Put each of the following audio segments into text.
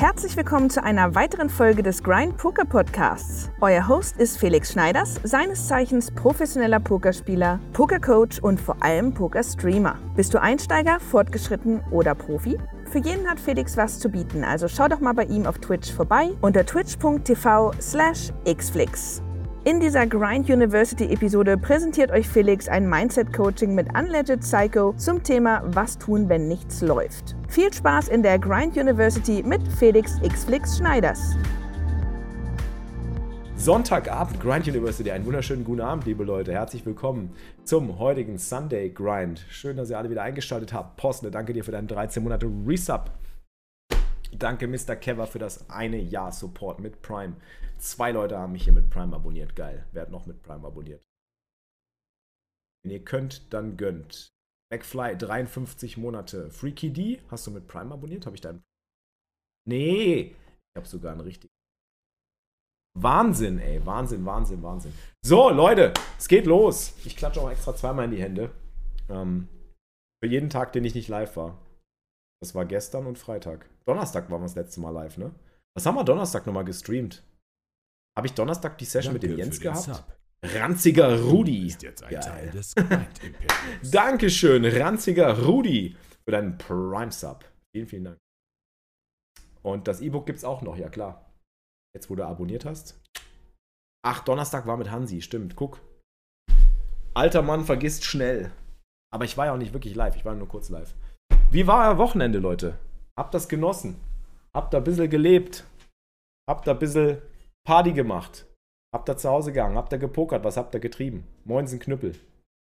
Herzlich willkommen zu einer weiteren Folge des Grind Poker Podcasts. Euer Host ist Felix Schneiders, seines Zeichens professioneller Pokerspieler, Pokercoach und vor allem Pokerstreamer. Bist du Einsteiger, fortgeschritten oder Profi? Für jeden hat Felix was zu bieten, also schau doch mal bei ihm auf Twitch vorbei unter twitch.tv slash xflix. In dieser Grind University Episode präsentiert euch Felix ein Mindset Coaching mit Unlegit Psycho zum Thema Was tun, wenn nichts läuft. Viel Spaß in der Grind University mit Felix Xflix Schneiders. Sonntagabend, Grind University. Einen wunderschönen guten Abend, liebe Leute. Herzlich willkommen zum heutigen Sunday Grind. Schön, dass ihr alle wieder eingeschaltet habt. Postle, danke dir für deinen 13 Monate Resub. Danke, Mr. Kever, für das eine Jahr Support mit Prime. Zwei Leute haben mich hier mit Prime abonniert. Geil. Wer hat noch mit Prime abonniert? Wenn ihr könnt, dann gönnt. McFly, 53 Monate. Freaky D, hast du mit Prime abonniert? Habe ich deinen. Nee! Ich habe sogar einen richtigen. Wahnsinn, ey. Wahnsinn, Wahnsinn, Wahnsinn. So, Leute, es geht los. Ich klatsche auch extra zweimal in die Hände. Ähm, für jeden Tag, den ich nicht live war. Das war gestern und Freitag. Donnerstag waren wir das letzte Mal live, ne? Was haben wir Donnerstag nochmal gestreamt? Habe ich Donnerstag die Session Danke mit dem Jens gehabt? Sub. Ranziger Rudi. Ist jetzt ein Teil des Dankeschön, ranziger Rudi, für deinen Prime-Sub. Vielen, vielen Dank. Und das E-Book gibt es auch noch, ja klar. Jetzt, wo du abonniert hast. Ach, Donnerstag war mit Hansi, stimmt, guck. Alter Mann vergisst schnell. Aber ich war ja auch nicht wirklich live, ich war nur kurz live. Wie war euer Wochenende, Leute? Habt das genossen? Habt da ein bisschen gelebt? Habt da ein bisschen Party gemacht? Habt ihr zu Hause gegangen? Habt ihr gepokert? Was habt ihr getrieben? Moinsen Knüppel.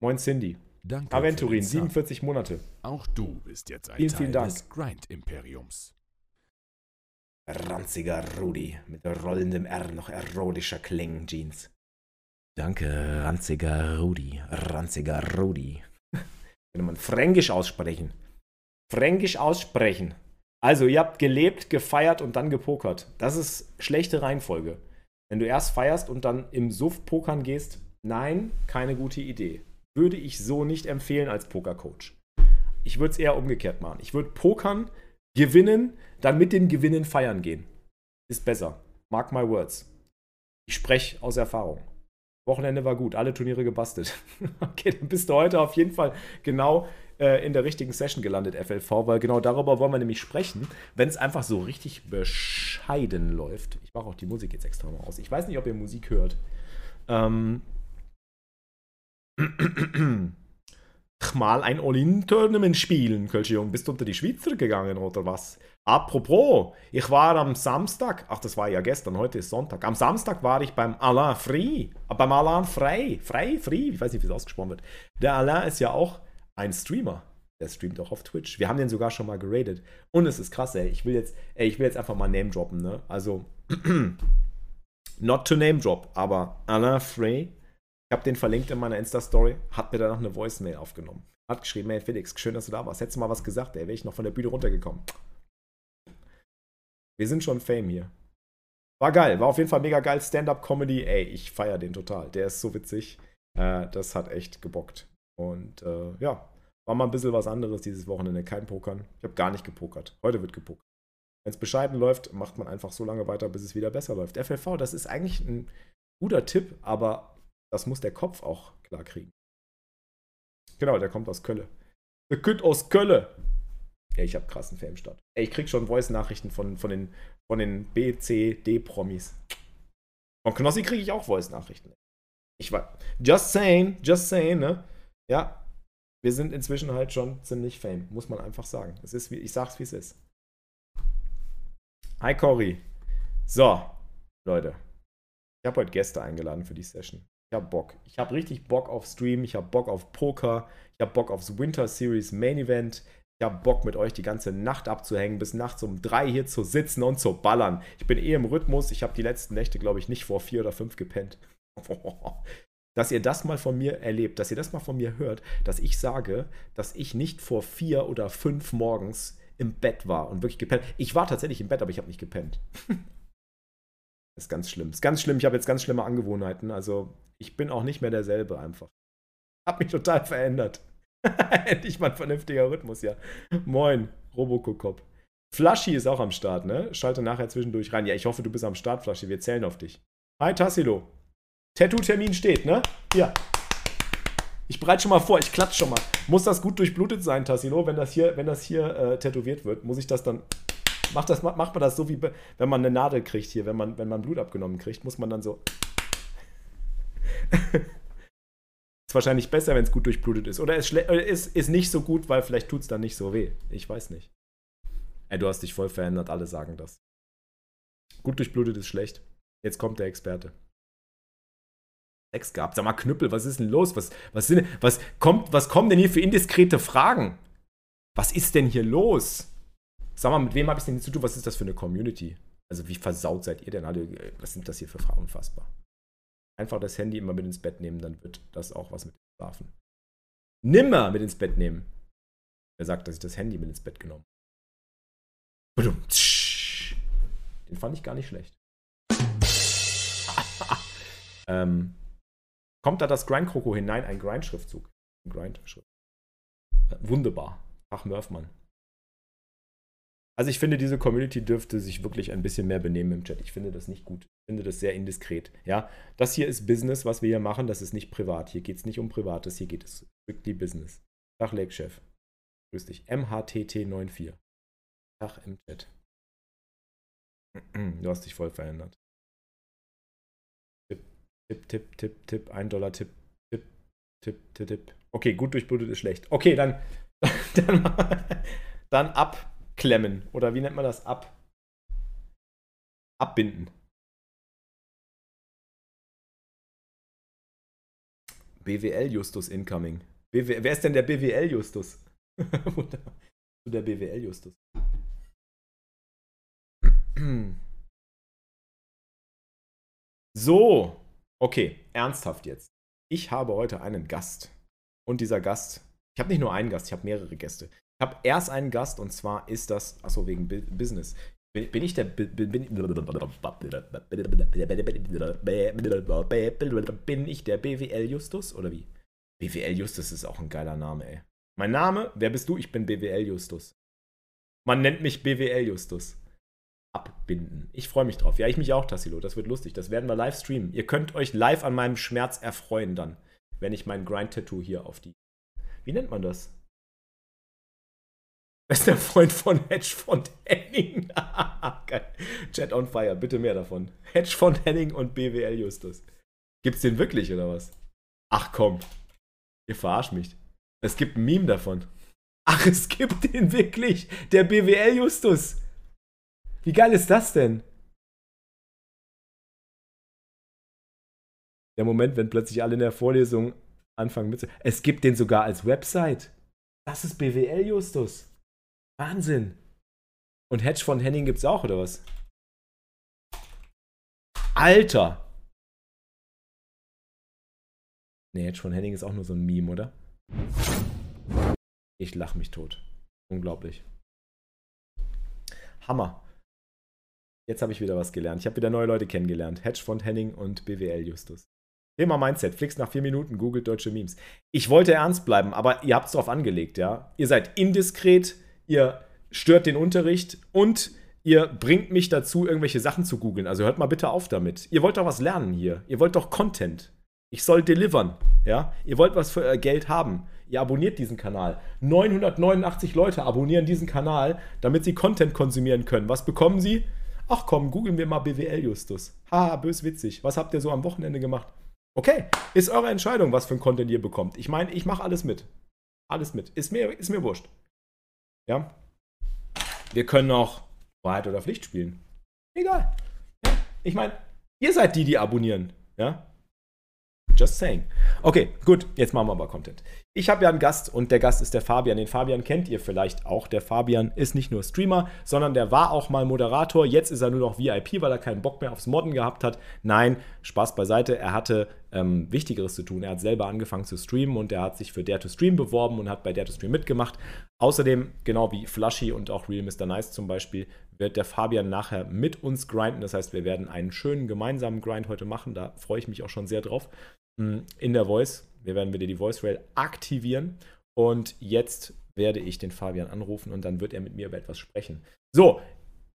Moin Cindy. Danke. Aventurin, 47 Monate. Auch du bist jetzt ein vielen, vielen Teil Dank. des Grind-Imperiums. Ranziger Rudi mit rollendem R noch erotischer Klingen Jeans. Danke, ranziger Rudi. Ranziger Rudi. Könnte man fränkisch aussprechen. Fränkisch aussprechen. Also, ihr habt gelebt, gefeiert und dann gepokert. Das ist schlechte Reihenfolge. Wenn du erst feierst und dann im Suff pokern gehst, nein, keine gute Idee. Würde ich so nicht empfehlen als Pokercoach. Ich würde es eher umgekehrt machen. Ich würde pokern, gewinnen, dann mit dem Gewinnen feiern gehen. Ist besser. Mark my words. Ich spreche aus Erfahrung. Wochenende war gut, alle Turniere gebastelt. okay, dann bist du heute auf jeden Fall genau äh, in der richtigen Session gelandet, FLV, weil genau darüber wollen wir nämlich sprechen, wenn es einfach so richtig bescheiden läuft. Ich mache auch die Musik jetzt extra mal aus. Ich weiß nicht, ob ihr Musik hört. Ähm. mal ein All-In-Tournament spielen, Kölsche Jung. Bist du unter die Schweizer gegangen oder was? Apropos, ich war am Samstag, ach, das war ja gestern, heute ist Sonntag. Am Samstag war ich beim Alain Frey, äh, beim Alain Frey, Frey, Frey, ich weiß nicht, wie es ausgesprochen wird. Der Alain ist ja auch ein Streamer. Der streamt auch auf Twitch. Wir haben den sogar schon mal geradet. Und es ist krass, ey. Ich will jetzt, ey, ich will jetzt einfach mal Name droppen, ne? Also, not to name drop, aber Alain Frey, ich habe den verlinkt in meiner Insta-Story, hat mir danach eine Voicemail aufgenommen. Hat geschrieben, hey Felix, schön, dass du da warst. Hättest du mal was gesagt, ey, wäre ich noch von der Bühne runtergekommen. Wir sind schon Fame hier. War geil, war auf jeden Fall mega geil. Stand-up-Comedy, ey, ich feiere den total. Der ist so witzig. Äh, das hat echt gebockt. Und äh, ja, war mal ein bisschen was anderes dieses Wochenende. Kein Pokern. Ich habe gar nicht gepokert. Heute wird gepokert. Wenn es bescheiden läuft, macht man einfach so lange weiter, bis es wieder besser läuft. FLV, das ist eigentlich ein guter Tipp, aber das muss der Kopf auch klar kriegen. Genau, der kommt aus Kölle. Der Kütt aus Kölle. Ja, ich habe krassen Fame-Start. Ey, ich krieg schon Voice-Nachrichten von, von den, von den B, C, D-Promis. Von Knossi kriege ich auch Voice-Nachrichten. Ich war. Just saying, just saying, ne? ja, wir sind inzwischen halt schon ziemlich fame, muss man einfach sagen. Es ist, ich sag's, wie es ist. Hi Cory. So, Leute. Ich habe heute Gäste eingeladen für die Session. Ich habe Bock. Ich habe richtig Bock auf Stream. Ich habe Bock auf Poker. Ich habe Bock aufs Winter Series Main Event. Ich habe Bock mit euch die ganze Nacht abzuhängen, bis nachts um drei hier zu sitzen und zu ballern. Ich bin eh im Rhythmus. Ich habe die letzten Nächte, glaube ich, nicht vor vier oder fünf gepennt. dass ihr das mal von mir erlebt, dass ihr das mal von mir hört, dass ich sage, dass ich nicht vor vier oder fünf morgens im Bett war und wirklich gepennt. Ich war tatsächlich im Bett, aber ich habe nicht gepennt. das ist ganz schlimm. Das ist ganz schlimm. Ich habe jetzt ganz schlimme Angewohnheiten. Also ich bin auch nicht mehr derselbe einfach. Hab mich total verändert. Endlich mal ein vernünftiger Rhythmus, ja. Moin, Robocop. Flashy ist auch am Start, ne? Schalte nachher zwischendurch rein. Ja, ich hoffe, du bist am Start, Flashy. Wir zählen auf dich. Hi, Tassilo. Tattoo-Termin steht, ne? Hier. Ich bereite schon mal vor, ich klatsche schon mal. Muss das gut durchblutet sein, Tassilo? Wenn das hier, wenn das hier äh, tätowiert wird, muss ich das dann. Macht, das, macht man das so wie wenn man eine Nadel kriegt hier, wenn man, wenn man Blut abgenommen kriegt, muss man dann so. ist wahrscheinlich besser, wenn es gut durchblutet ist. Oder ist, ist, ist nicht so gut, weil vielleicht tut es dann nicht so weh. Ich weiß nicht. Ey, du hast dich voll verändert, alle sagen das. Gut durchblutet ist schlecht. Jetzt kommt der Experte. Sex gehabt. Sag mal, Knüppel, was ist denn los? Was, was, sind, was, kommt, was kommen denn hier für indiskrete Fragen? Was ist denn hier los? Sag mal, mit wem habe ich denn hier zu tun? Was ist das für eine Community? Also, wie versaut seid ihr denn alle? Was sind das hier für Fragen? Unfassbar. Einfach das Handy immer mit ins Bett nehmen, dann wird das auch was mit Schlafen. Nimmer mit ins Bett nehmen. Wer sagt, dass ich das Handy mit ins Bett genommen habe? Den fand ich gar nicht schlecht. ähm, Kommt da das Grind-Kroko hinein? Ein Grind-Schriftzug. Grind-Schrift. Wunderbar. Ach, Murphmann. Also ich finde, diese Community dürfte sich wirklich ein bisschen mehr benehmen im Chat. Ich finde das nicht gut. Ich finde das sehr indiskret. Ja, das hier ist Business, was wir hier machen. Das ist nicht privat. Hier geht es nicht um Privates. Hier geht es strictly Business. Tag, Lake-Chef. Grüß dich. MHTT94. Tag im Chat. Du hast dich voll verändert. Tipp, Tipp, Tipp, Tipp, 1 Dollar Tipp, Tipp, Tipp, Tipp, Tipp. Okay, gut durchblutet ist schlecht. Okay, dann, dann, dann abklemmen. Oder wie nennt man das? Ab. Abbinden. BWL Justus incoming. BW, wer ist denn der BWL Justus? der BWL Justus. So, Okay, ernsthaft jetzt. Ich habe heute einen Gast. Und dieser Gast, ich habe nicht nur einen Gast, ich habe mehrere Gäste. Ich habe erst einen Gast und zwar ist das, achso, wegen Business. Bin, ich der bin, ich der BWL Justus oder wie? BWL Justus ist auch ein geiler Name, ey. Mein Name, wer bist du? Ich bin BWL Justus. Man nennt mich BWL Justus abbinden. Ich freue mich drauf. Ja, ich mich auch, Tassilo. Das wird lustig. Das werden wir live streamen. Ihr könnt euch live an meinem Schmerz erfreuen dann, wenn ich mein Grind-Tattoo hier auf die. Wie nennt man das? Bester Freund von Hedgefond Henning. Chat on fire, bitte mehr davon. Hedgefond Henning und BWL Justus. Gibt's den wirklich oder was? Ach komm. Ihr verarscht mich. Es gibt ein Meme davon. Ach, es gibt den wirklich. Der BWL Justus. Wie geil ist das denn? Der Moment, wenn plötzlich alle in der Vorlesung anfangen mit. Es gibt den sogar als Website. Das ist BWL Justus. Wahnsinn. Und Hedge von Henning gibt's auch, oder was? Alter! Ne, Hedge von Henning ist auch nur so ein Meme, oder? Ich lach mich tot. Unglaublich. Hammer. Jetzt habe ich wieder was gelernt. Ich habe wieder neue Leute kennengelernt. Hedgefond Henning und BWL Justus. Thema Mindset. Flix nach vier Minuten, googelt deutsche Memes. Ich wollte ernst bleiben, aber ihr habt es drauf angelegt, ja. Ihr seid indiskret, ihr stört den Unterricht und ihr bringt mich dazu, irgendwelche Sachen zu googeln. Also hört mal bitte auf damit. Ihr wollt doch was lernen hier. Ihr wollt doch Content. Ich soll delivern, ja. Ihr wollt was für euer Geld haben. Ihr abonniert diesen Kanal. 989 Leute abonnieren diesen Kanal, damit sie Content konsumieren können. Was bekommen sie? Ach komm, googeln wir mal BWL Justus. Haha, bös witzig. Was habt ihr so am Wochenende gemacht? Okay, ist eure Entscheidung, was für ein Content ihr bekommt. Ich meine, ich mache alles mit. Alles mit. Ist mir, ist mir wurscht. Ja. Wir können auch Wahrheit oder Pflicht spielen. Egal. Ich meine, ihr seid die, die abonnieren. Ja. Just saying. Okay, gut, jetzt machen wir aber Content. Ich habe ja einen Gast und der Gast ist der Fabian. Den Fabian kennt ihr vielleicht auch. Der Fabian ist nicht nur Streamer, sondern der war auch mal Moderator. Jetzt ist er nur noch VIP, weil er keinen Bock mehr aufs Modden gehabt hat. Nein, Spaß beiseite. Er hatte ähm, Wichtigeres zu tun. Er hat selber angefangen zu streamen und er hat sich für Dare to Stream beworben und hat bei Dare to Stream mitgemacht. Außerdem, genau wie Flushy und auch Real Mr. Nice zum Beispiel, wird der Fabian nachher mit uns grinden. Das heißt, wir werden einen schönen gemeinsamen Grind heute machen. Da freue ich mich auch schon sehr drauf. Mm, in der Voice. Wir werden wieder die Voice Rail aktivieren. Und jetzt werde ich den Fabian anrufen und dann wird er mit mir über etwas sprechen. So,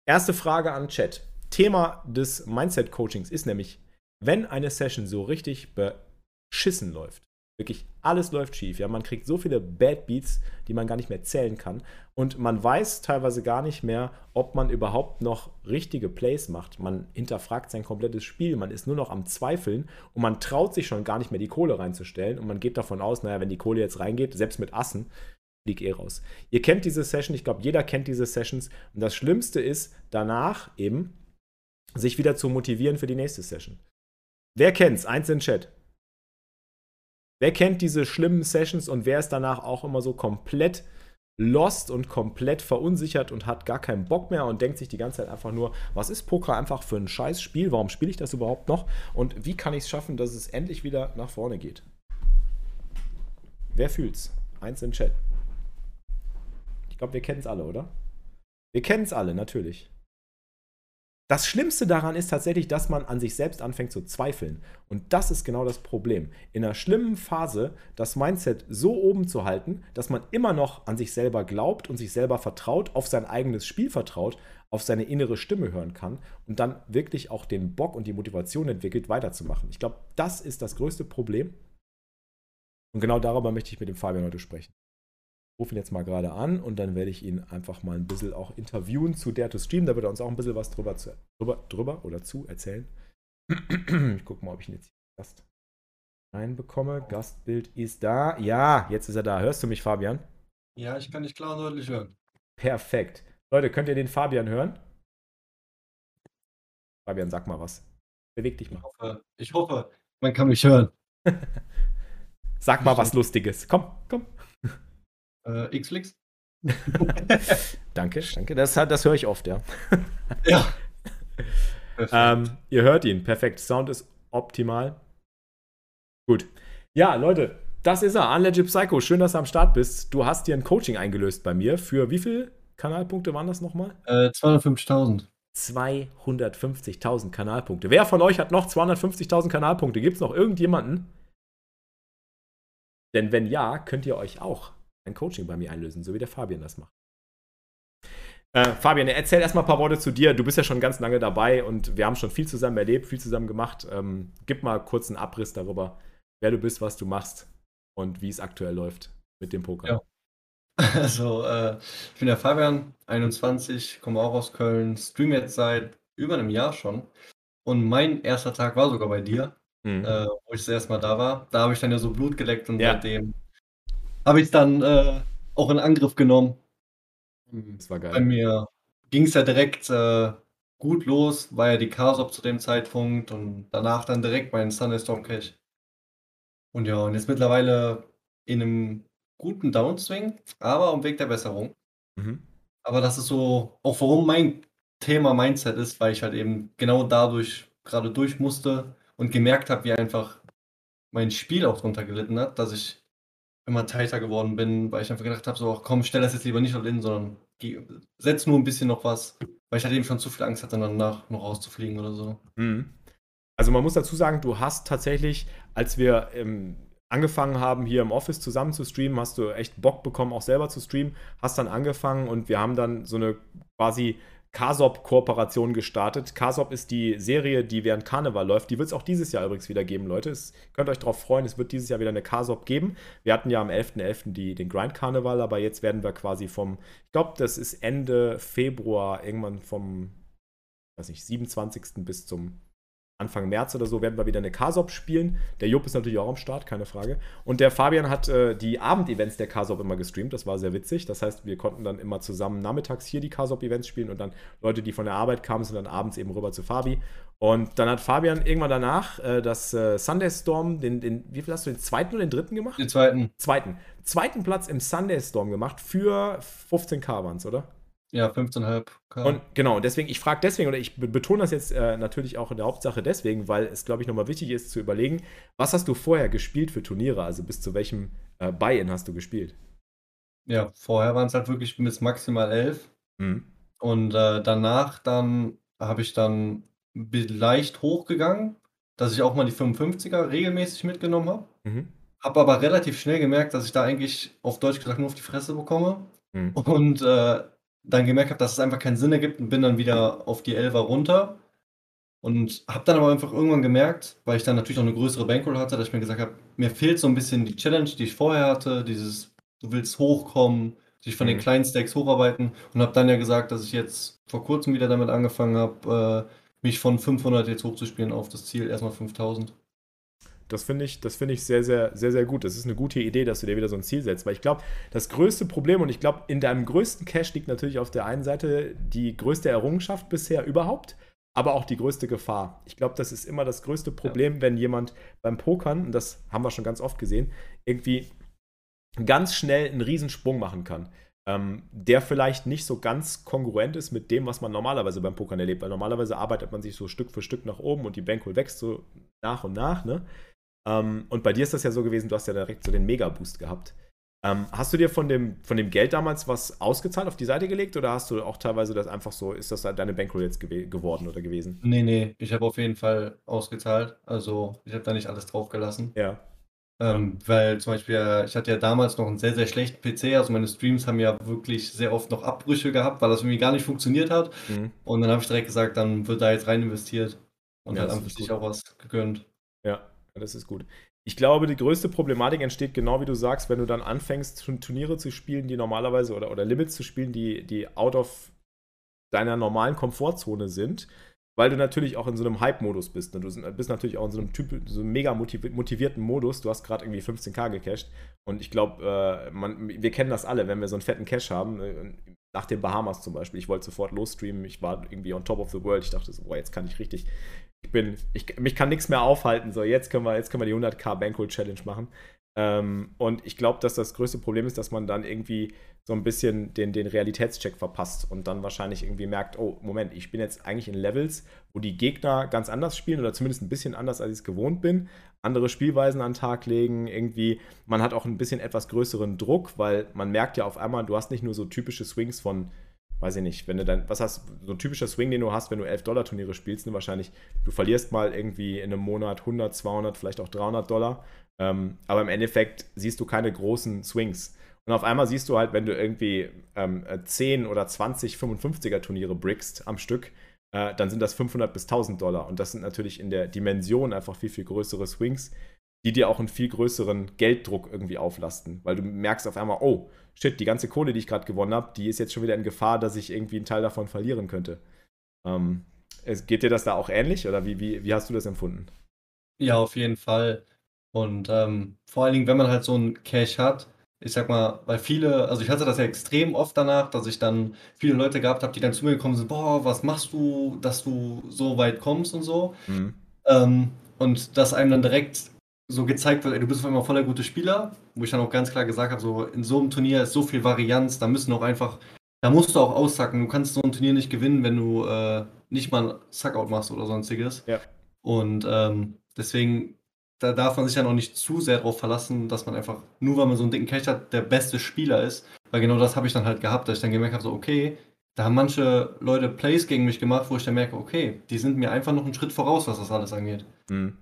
erste Frage an Chat. Thema des Mindset-Coachings ist nämlich, wenn eine Session so richtig beschissen läuft, wirklich alles läuft schief, ja, man kriegt so viele Bad Beats, die man gar nicht mehr zählen kann und man weiß teilweise gar nicht mehr, ob man überhaupt noch richtige Plays macht. Man hinterfragt sein komplettes Spiel, man ist nur noch am Zweifeln und man traut sich schon gar nicht mehr die Kohle reinzustellen und man geht davon aus, naja, wenn die Kohle jetzt reingeht, selbst mit Assen, fliege eh raus. Ihr kennt diese Session, ich glaube, jeder kennt diese Sessions und das Schlimmste ist danach eben, sich wieder zu motivieren für die nächste Session. Wer kennt's? Eins in Chat. Wer kennt diese schlimmen Sessions und wer ist danach auch immer so komplett lost und komplett verunsichert und hat gar keinen Bock mehr und denkt sich die ganze Zeit einfach nur, was ist Poker einfach für ein scheiß Spiel? Warum spiele ich das überhaupt noch? Und wie kann ich es schaffen, dass es endlich wieder nach vorne geht? Wer fühlt's? Eins in Chat. Ich glaube, wir kennen es alle, oder? Wir kennen es alle, natürlich. Das Schlimmste daran ist tatsächlich, dass man an sich selbst anfängt zu zweifeln. Und das ist genau das Problem. In einer schlimmen Phase das Mindset so oben zu halten, dass man immer noch an sich selber glaubt und sich selber vertraut, auf sein eigenes Spiel vertraut, auf seine innere Stimme hören kann und dann wirklich auch den Bock und die Motivation entwickelt, weiterzumachen. Ich glaube, das ist das größte Problem. Und genau darüber möchte ich mit dem Fabian heute sprechen rufe ihn jetzt mal gerade an und dann werde ich ihn einfach mal ein bisschen auch interviewen zu Dare to Stream. Da wird er uns auch ein bisschen was drüber, zu, drüber, drüber oder zu erzählen. Ich gucke mal, ob ich ihn jetzt Gast reinbekomme. Gastbild ist da. Ja, jetzt ist er da. Hörst du mich, Fabian? Ja, ich kann dich klar und deutlich hören. Perfekt. Leute, könnt ihr den Fabian hören? Fabian, sag mal was. Beweg dich mal. Ich hoffe, ich hoffe man kann mich hören. sag mal was Lustiges. Komm, komm. Äh, Xflix? danke, danke. Das, das höre ich oft, ja. ja. Ähm, ihr hört ihn. Perfekt. Sound ist optimal. Gut. Ja, Leute, das ist er. Unlegit Psycho. Schön, dass du am Start bist. Du hast dir ein Coaching eingelöst bei mir. Für wie viele Kanalpunkte waren das nochmal? Äh, 250.000. 250.000 Kanalpunkte. Wer von euch hat noch 250.000 Kanalpunkte? Gibt es noch irgendjemanden? Denn wenn ja, könnt ihr euch auch ein Coaching bei mir einlösen, so wie der Fabian das macht. Äh, Fabian, erzähl erstmal ein paar Worte zu dir. Du bist ja schon ganz lange dabei und wir haben schon viel zusammen erlebt, viel zusammen gemacht. Ähm, gib mal kurz einen Abriss darüber, wer du bist, was du machst und wie es aktuell läuft mit dem Poker. Ja. Also, äh, ich bin der Fabian, 21, komme auch aus Köln, streame jetzt seit über einem Jahr schon. Und mein erster Tag war sogar bei dir, mhm. äh, wo ich das erste Mal da war. Da habe ich dann ja so Blut geleckt und ja. seitdem habe ich es dann äh, auch in Angriff genommen. Das war geil. Bei mir ging es ja direkt äh, gut los, war ja die Casop zu dem Zeitpunkt und danach dann direkt mein Thunderstorm Cache. Und ja, und jetzt mittlerweile in einem guten Downswing, aber am Weg der Besserung. Mhm. Aber das ist so, auch warum mein Thema Mindset ist, weil ich halt eben genau dadurch gerade durch musste und gemerkt habe, wie einfach mein Spiel auch drunter gelitten hat, dass ich immer tighter geworden bin, weil ich einfach gedacht habe, so, komm, stell das jetzt lieber nicht all in, sondern geh, setz nur ein bisschen noch was, weil ich halt eben schon zu viel Angst hatte, danach noch rauszufliegen oder so. Mhm. Also man muss dazu sagen, du hast tatsächlich, als wir ähm, angefangen haben, hier im Office zusammen zu streamen, hast du echt Bock bekommen, auch selber zu streamen, hast dann angefangen und wir haben dann so eine quasi Kasop-Kooperation gestartet. Kasop ist die Serie, die während Karneval läuft. Die wird es auch dieses Jahr übrigens wieder geben, Leute. Es, könnt euch darauf freuen, es wird dieses Jahr wieder eine Kasop geben. Wir hatten ja am 11.11. .11. den Grind-Karneval, aber jetzt werden wir quasi vom, ich glaube, das ist Ende Februar, irgendwann vom, weiß nicht, 27. bis zum Anfang März oder so werden wir wieder eine Kasop spielen. Der Jupp ist natürlich auch am Start, keine Frage. Und der Fabian hat äh, die Abendevents der Kasop immer gestreamt. Das war sehr witzig. Das heißt, wir konnten dann immer zusammen nachmittags hier die Kasop-Events spielen und dann Leute, die von der Arbeit kamen, sind dann abends eben rüber zu Fabi. Und dann hat Fabian irgendwann danach äh, das äh, Sunday Storm, den, den, wie viel hast du, den zweiten oder den dritten gemacht? Den zweiten. Zweiten. Zweiten Platz im Sunday Storm gemacht für 15k waren es, oder? Ja, 15,5. Und genau, deswegen, ich frage deswegen, oder ich betone das jetzt äh, natürlich auch in der Hauptsache deswegen, weil es, glaube ich, nochmal wichtig ist zu überlegen, was hast du vorher gespielt für Turniere? Also bis zu welchem äh, Buy-In hast du gespielt? Ja, vorher waren es halt wirklich bis maximal 11. Mhm. Und äh, danach dann habe ich dann leicht hochgegangen, dass ich auch mal die 55er regelmäßig mitgenommen habe. Mhm. Habe aber relativ schnell gemerkt, dass ich da eigentlich auf Deutsch gesagt nur auf die Fresse bekomme. Mhm. Und äh, dann gemerkt habe, dass es einfach keinen Sinn ergibt und bin dann wieder auf die Elfer runter. Und habe dann aber einfach irgendwann gemerkt, weil ich dann natürlich auch eine größere Bankroll hatte, dass ich mir gesagt habe, mir fehlt so ein bisschen die Challenge, die ich vorher hatte, dieses, du willst hochkommen, sich von den Mhm. kleinen Stacks hocharbeiten und habe dann ja gesagt, dass ich jetzt vor kurzem wieder damit angefangen habe, äh, mich von 500 jetzt hochzuspielen auf das Ziel erstmal 5000. Das finde ich, das finde ich sehr, sehr, sehr, sehr gut. Das ist eine gute Idee, dass du dir wieder so ein Ziel setzt. Weil ich glaube, das größte Problem und ich glaube, in deinem größten Cash liegt natürlich auf der einen Seite die größte Errungenschaft bisher überhaupt, aber auch die größte Gefahr. Ich glaube, das ist immer das größte Problem, wenn jemand beim Pokern, und das haben wir schon ganz oft gesehen, irgendwie ganz schnell einen Riesensprung machen kann. Ähm, der vielleicht nicht so ganz kongruent ist mit dem, was man normalerweise beim Pokern erlebt. Weil normalerweise arbeitet man sich so Stück für Stück nach oben und die Bankroll wächst so nach und nach. Ne? Ähm, und bei dir ist das ja so gewesen, du hast ja direkt so den Mega-Boost gehabt. Ähm, hast du dir von dem, von dem Geld damals was ausgezahlt, auf die Seite gelegt oder hast du auch teilweise das einfach so, ist das deine Bankroll jetzt gew geworden oder gewesen? Nee, nee, ich habe auf jeden Fall ausgezahlt. Also ich habe da nicht alles drauf gelassen. Ja. Ähm, weil zum Beispiel, äh, ich hatte ja damals noch einen sehr, sehr schlechten PC. Also meine Streams haben ja wirklich sehr oft noch Abbrüche gehabt, weil das irgendwie gar nicht funktioniert hat. Mhm. Und dann habe ich direkt gesagt, dann wird da jetzt rein investiert und Ja, ist sich auch was gegönnt. Ja, das ist gut. Ich glaube, die größte Problematik entsteht genau wie du sagst, wenn du dann anfängst, Turn- Turniere zu spielen, die normalerweise oder, oder Limits zu spielen, die, die out of deiner normalen Komfortzone sind, weil du natürlich auch in so einem Hype-Modus bist. Ne? Du bist natürlich auch in so einem, typ, so einem mega motiv motivierten Modus. Du hast gerade irgendwie 15k gecasht und ich glaube, äh, wir kennen das alle, wenn wir so einen fetten Cash haben. Nach den Bahamas zum Beispiel. Ich wollte sofort losstreamen. Ich war irgendwie on top of the world. Ich dachte so, boah, jetzt kann ich richtig ich bin, ich, mich kann nichts mehr aufhalten. So, jetzt können wir, jetzt können wir die 100k Bankroll Challenge machen. Ähm, und ich glaube, dass das größte Problem ist, dass man dann irgendwie so ein bisschen den, den Realitätscheck verpasst und dann wahrscheinlich irgendwie merkt, oh, Moment, ich bin jetzt eigentlich in Levels, wo die Gegner ganz anders spielen oder zumindest ein bisschen anders, als ich es gewohnt bin, andere Spielweisen an den Tag legen, irgendwie, man hat auch ein bisschen etwas größeren Druck, weil man merkt ja auf einmal, du hast nicht nur so typische Swings von, weiß ich nicht, wenn du dann, was hast, so ein typischer Swing, den du hast, wenn du 11-Dollar-Turniere spielst, ne, wahrscheinlich, du verlierst mal irgendwie in einem Monat 100, 200, vielleicht auch 300 Dollar, ähm, aber im Endeffekt siehst du keine großen Swings. Und auf einmal siehst du halt, wenn du irgendwie ähm, 10 oder 20 55er Turniere brickst am Stück, äh, dann sind das 500 bis 1000 Dollar. Und das sind natürlich in der Dimension einfach viel, viel größere Swings, die dir auch einen viel größeren Gelddruck irgendwie auflasten. Weil du merkst auf einmal, oh, shit, die ganze Kohle, die ich gerade gewonnen habe, die ist jetzt schon wieder in Gefahr, dass ich irgendwie einen Teil davon verlieren könnte. Ähm, geht dir das da auch ähnlich oder wie, wie, wie hast du das empfunden? Ja, auf jeden Fall. Und ähm, vor allen Dingen, wenn man halt so einen Cash hat, ich sag mal, weil viele, also ich hatte das ja extrem oft danach, dass ich dann viele Leute gehabt habe, die dann zu mir gekommen sind, boah, was machst du, dass du so weit kommst und so. Mhm. Ähm, und dass einem dann direkt so gezeigt wird, ey, du bist auf einmal voller gute Spieler, wo ich dann auch ganz klar gesagt habe, so in so einem Turnier ist so viel Varianz, da müssen auch einfach, da musst du auch aussacken. Du kannst so ein Turnier nicht gewinnen, wenn du äh, nicht mal ein Suckout machst oder sonstiges. Ja. Und ähm, deswegen, da darf man sich ja noch nicht zu sehr darauf verlassen, dass man einfach, nur weil man so einen dicken Cash hat, der beste Spieler ist. Weil genau das habe ich dann halt gehabt, dass ich dann gemerkt habe, so, okay, da haben manche Leute Plays gegen mich gemacht, wo ich dann merke, okay, die sind mir einfach noch einen Schritt voraus, was das alles angeht. Mhm.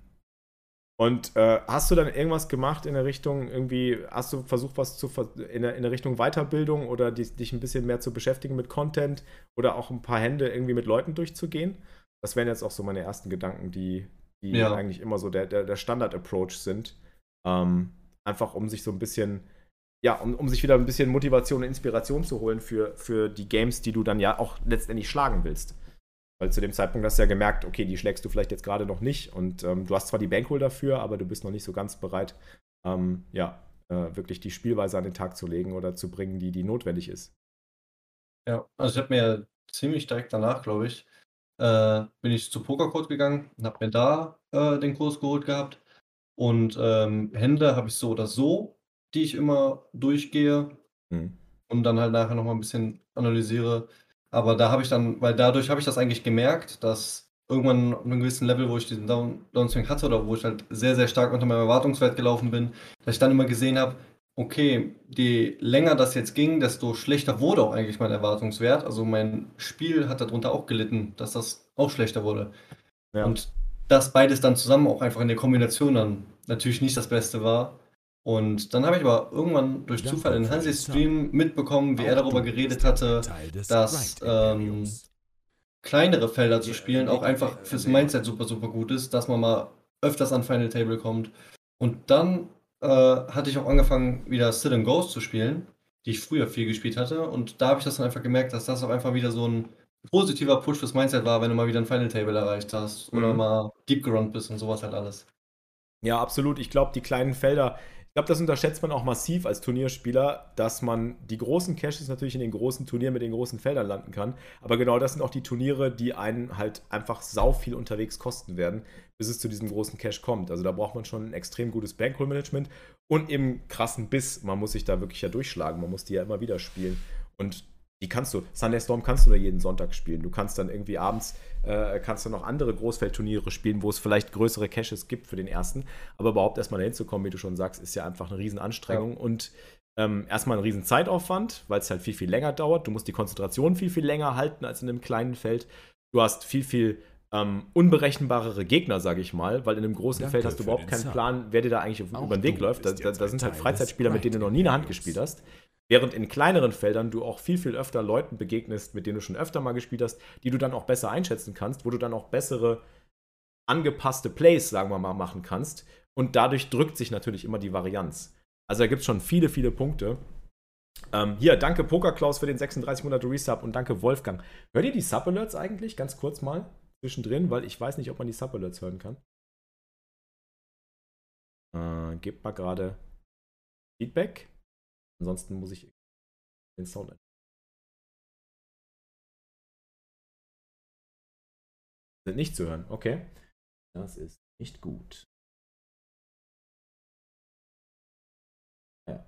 Und äh, hast du dann irgendwas gemacht in der Richtung, irgendwie, hast du versucht, was zu in der, in der Richtung Weiterbildung oder die, dich ein bisschen mehr zu beschäftigen mit Content oder auch ein paar Hände irgendwie mit Leuten durchzugehen? Das wären jetzt auch so meine ersten Gedanken, die, die Ja. eigentlich immer so der, der, der Standard-Approach sind. Ähm, einfach um sich so ein bisschen, ja, um, um sich wieder ein bisschen Motivation und Inspiration zu holen für, für die Games, die du dann ja auch letztendlich schlagen willst. Weil zu dem Zeitpunkt hast du ja gemerkt, okay, die schlägst du vielleicht jetzt gerade noch nicht und ähm, du hast zwar die Bankroll dafür, aber du bist noch nicht so ganz bereit, ähm, ja, äh, wirklich die Spielweise an den Tag zu legen oder zu bringen, die, die notwendig ist. Ja, also ich habe mir ziemlich direkt danach, glaube ich, äh, bin ich zu Pokercode gegangen und habe mir da äh, den Kurs geholt gehabt. Und ähm, Hände habe ich so oder so, die ich immer durchgehe Mhm. und dann halt nachher nochmal ein bisschen analysiere. Aber da habe ich dann, weil dadurch habe ich das eigentlich gemerkt, dass irgendwann auf einem gewissen Level, wo ich diesen Down, Downswing hatte oder wo ich halt sehr, sehr stark unter meinem Erwartungswert gelaufen bin, dass ich dann immer gesehen habe, okay, je länger das jetzt ging, desto schlechter wurde auch eigentlich mein Erwartungswert. Also mein Spiel hat darunter auch gelitten, dass das auch schlechter wurde. Ja. Und das beides dann zusammen auch einfach in der Kombination dann natürlich nicht das Beste war. Und dann habe ich aber irgendwann durch Zufall in Hansis Stream mitbekommen, wie er darüber geredet hatte, dass ähm, kleinere Felder zu spielen auch einfach fürs Mindset super, super gut ist, dass man mal öfters an Final Table kommt. Und dann äh, hatte ich auch angefangen, wieder Sit and Ghost zu spielen, die ich früher viel gespielt hatte. Und da habe ich das dann einfach gemerkt, dass das auch einfach wieder so ein positiver Push fürs Mindset war, wenn du mal wieder ein Final Table erreicht hast oder mhm. mal deep gerannt bist und sowas halt alles. Ja, absolut. Ich glaube, die kleinen Felder, ich glaube, das unterschätzt man auch massiv als Turnierspieler, dass man die großen Caches natürlich in den großen Turnieren mit den großen Feldern landen kann. Aber genau das sind auch die Turniere, die einen halt einfach sau viel unterwegs kosten werden, bis es zu diesem großen Cache kommt. Also da braucht man schon ein extrem gutes Bankroll-Management und eben krassen Biss. Man muss sich da wirklich ja durchschlagen. Man muss die ja immer wieder spielen. Und die kannst du, Sunday Storm kannst du nur jeden Sonntag spielen. Du kannst dann irgendwie abends, äh, kannst du noch andere Großfeldturniere spielen, wo es vielleicht größere Caches gibt für den ersten. Aber überhaupt erstmal dahin zu kommen, wie du schon sagst, ist ja einfach eine Riesenanstrengung ja. und ähm, erstmal ein riesen Zeitaufwand, weil es halt viel, viel länger dauert. Du musst die Konzentration viel, viel länger halten als in einem kleinen Feld. Du hast viel, viel ähm, unberechenbarere Gegner, sage ich mal, weil in einem großen Danke Feld hast du überhaupt keinen. Plan, wer dir da eigentlich über den Weg läuft. Da, da, da sind halt Freizeitspieler, mit denen du noch nie eine Hand gespielt hast. Während in kleineren Feldern du auch viel, viel öfter Leuten begegnest, mit denen du schon öfter mal gespielt hast, die du dann auch besser einschätzen kannst, wo du dann auch bessere angepasste Plays, sagen wir mal, machen kannst. Und dadurch drückt sich natürlich immer die Varianz. Also da gibt es schon viele, viele Punkte. Ähm, hier, danke Pokerklaus für den 36 Monate Resub und danke Wolfgang. Hört ihr die Sub-Alerts eigentlich ganz kurz mal zwischendrin, weil ich weiß nicht, ob man die Sub-Alerts hören kann. Äh, gebt mal gerade Feedback. Ansonsten muss ich den Sound Sind nicht zu hören, okay. Das ist nicht gut. Ja.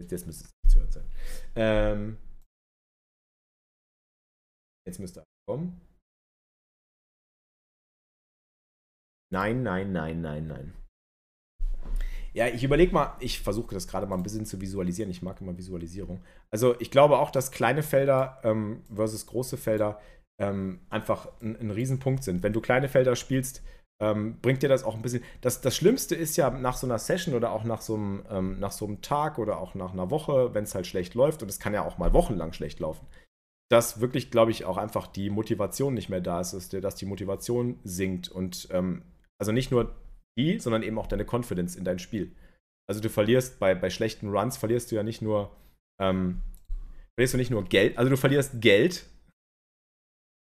Jetzt, müsste es zu hören sein. Ähm, jetzt müsste er kommen. Nein, nein, nein, nein, nein. Ja, ich überlege mal, ich versuche das gerade mal ein bisschen zu visualisieren. Ich mag immer Visualisierung. Also ich glaube auch, dass kleine Felder ähm, versus große Felder ähm, einfach ein, ein Riesenpunkt sind. Wenn du kleine Felder spielst, ähm, bringt dir das auch ein bisschen. Das, das Schlimmste ist ja nach so einer Session oder auch nach so einem, ähm, nach so einem Tag oder auch nach einer Woche, wenn es halt schlecht läuft, und es kann ja auch mal wochenlang schlecht laufen, dass wirklich, glaube ich, auch einfach die Motivation nicht mehr da ist, dass die Motivation sinkt. Und ähm, also nicht nur die, sondern eben auch deine Confidence in dein Spiel. Also du verlierst bei, bei schlechten Runs, verlierst du ja nicht nur, ähm, verlierst du nicht nur Geld, also du verlierst Geld.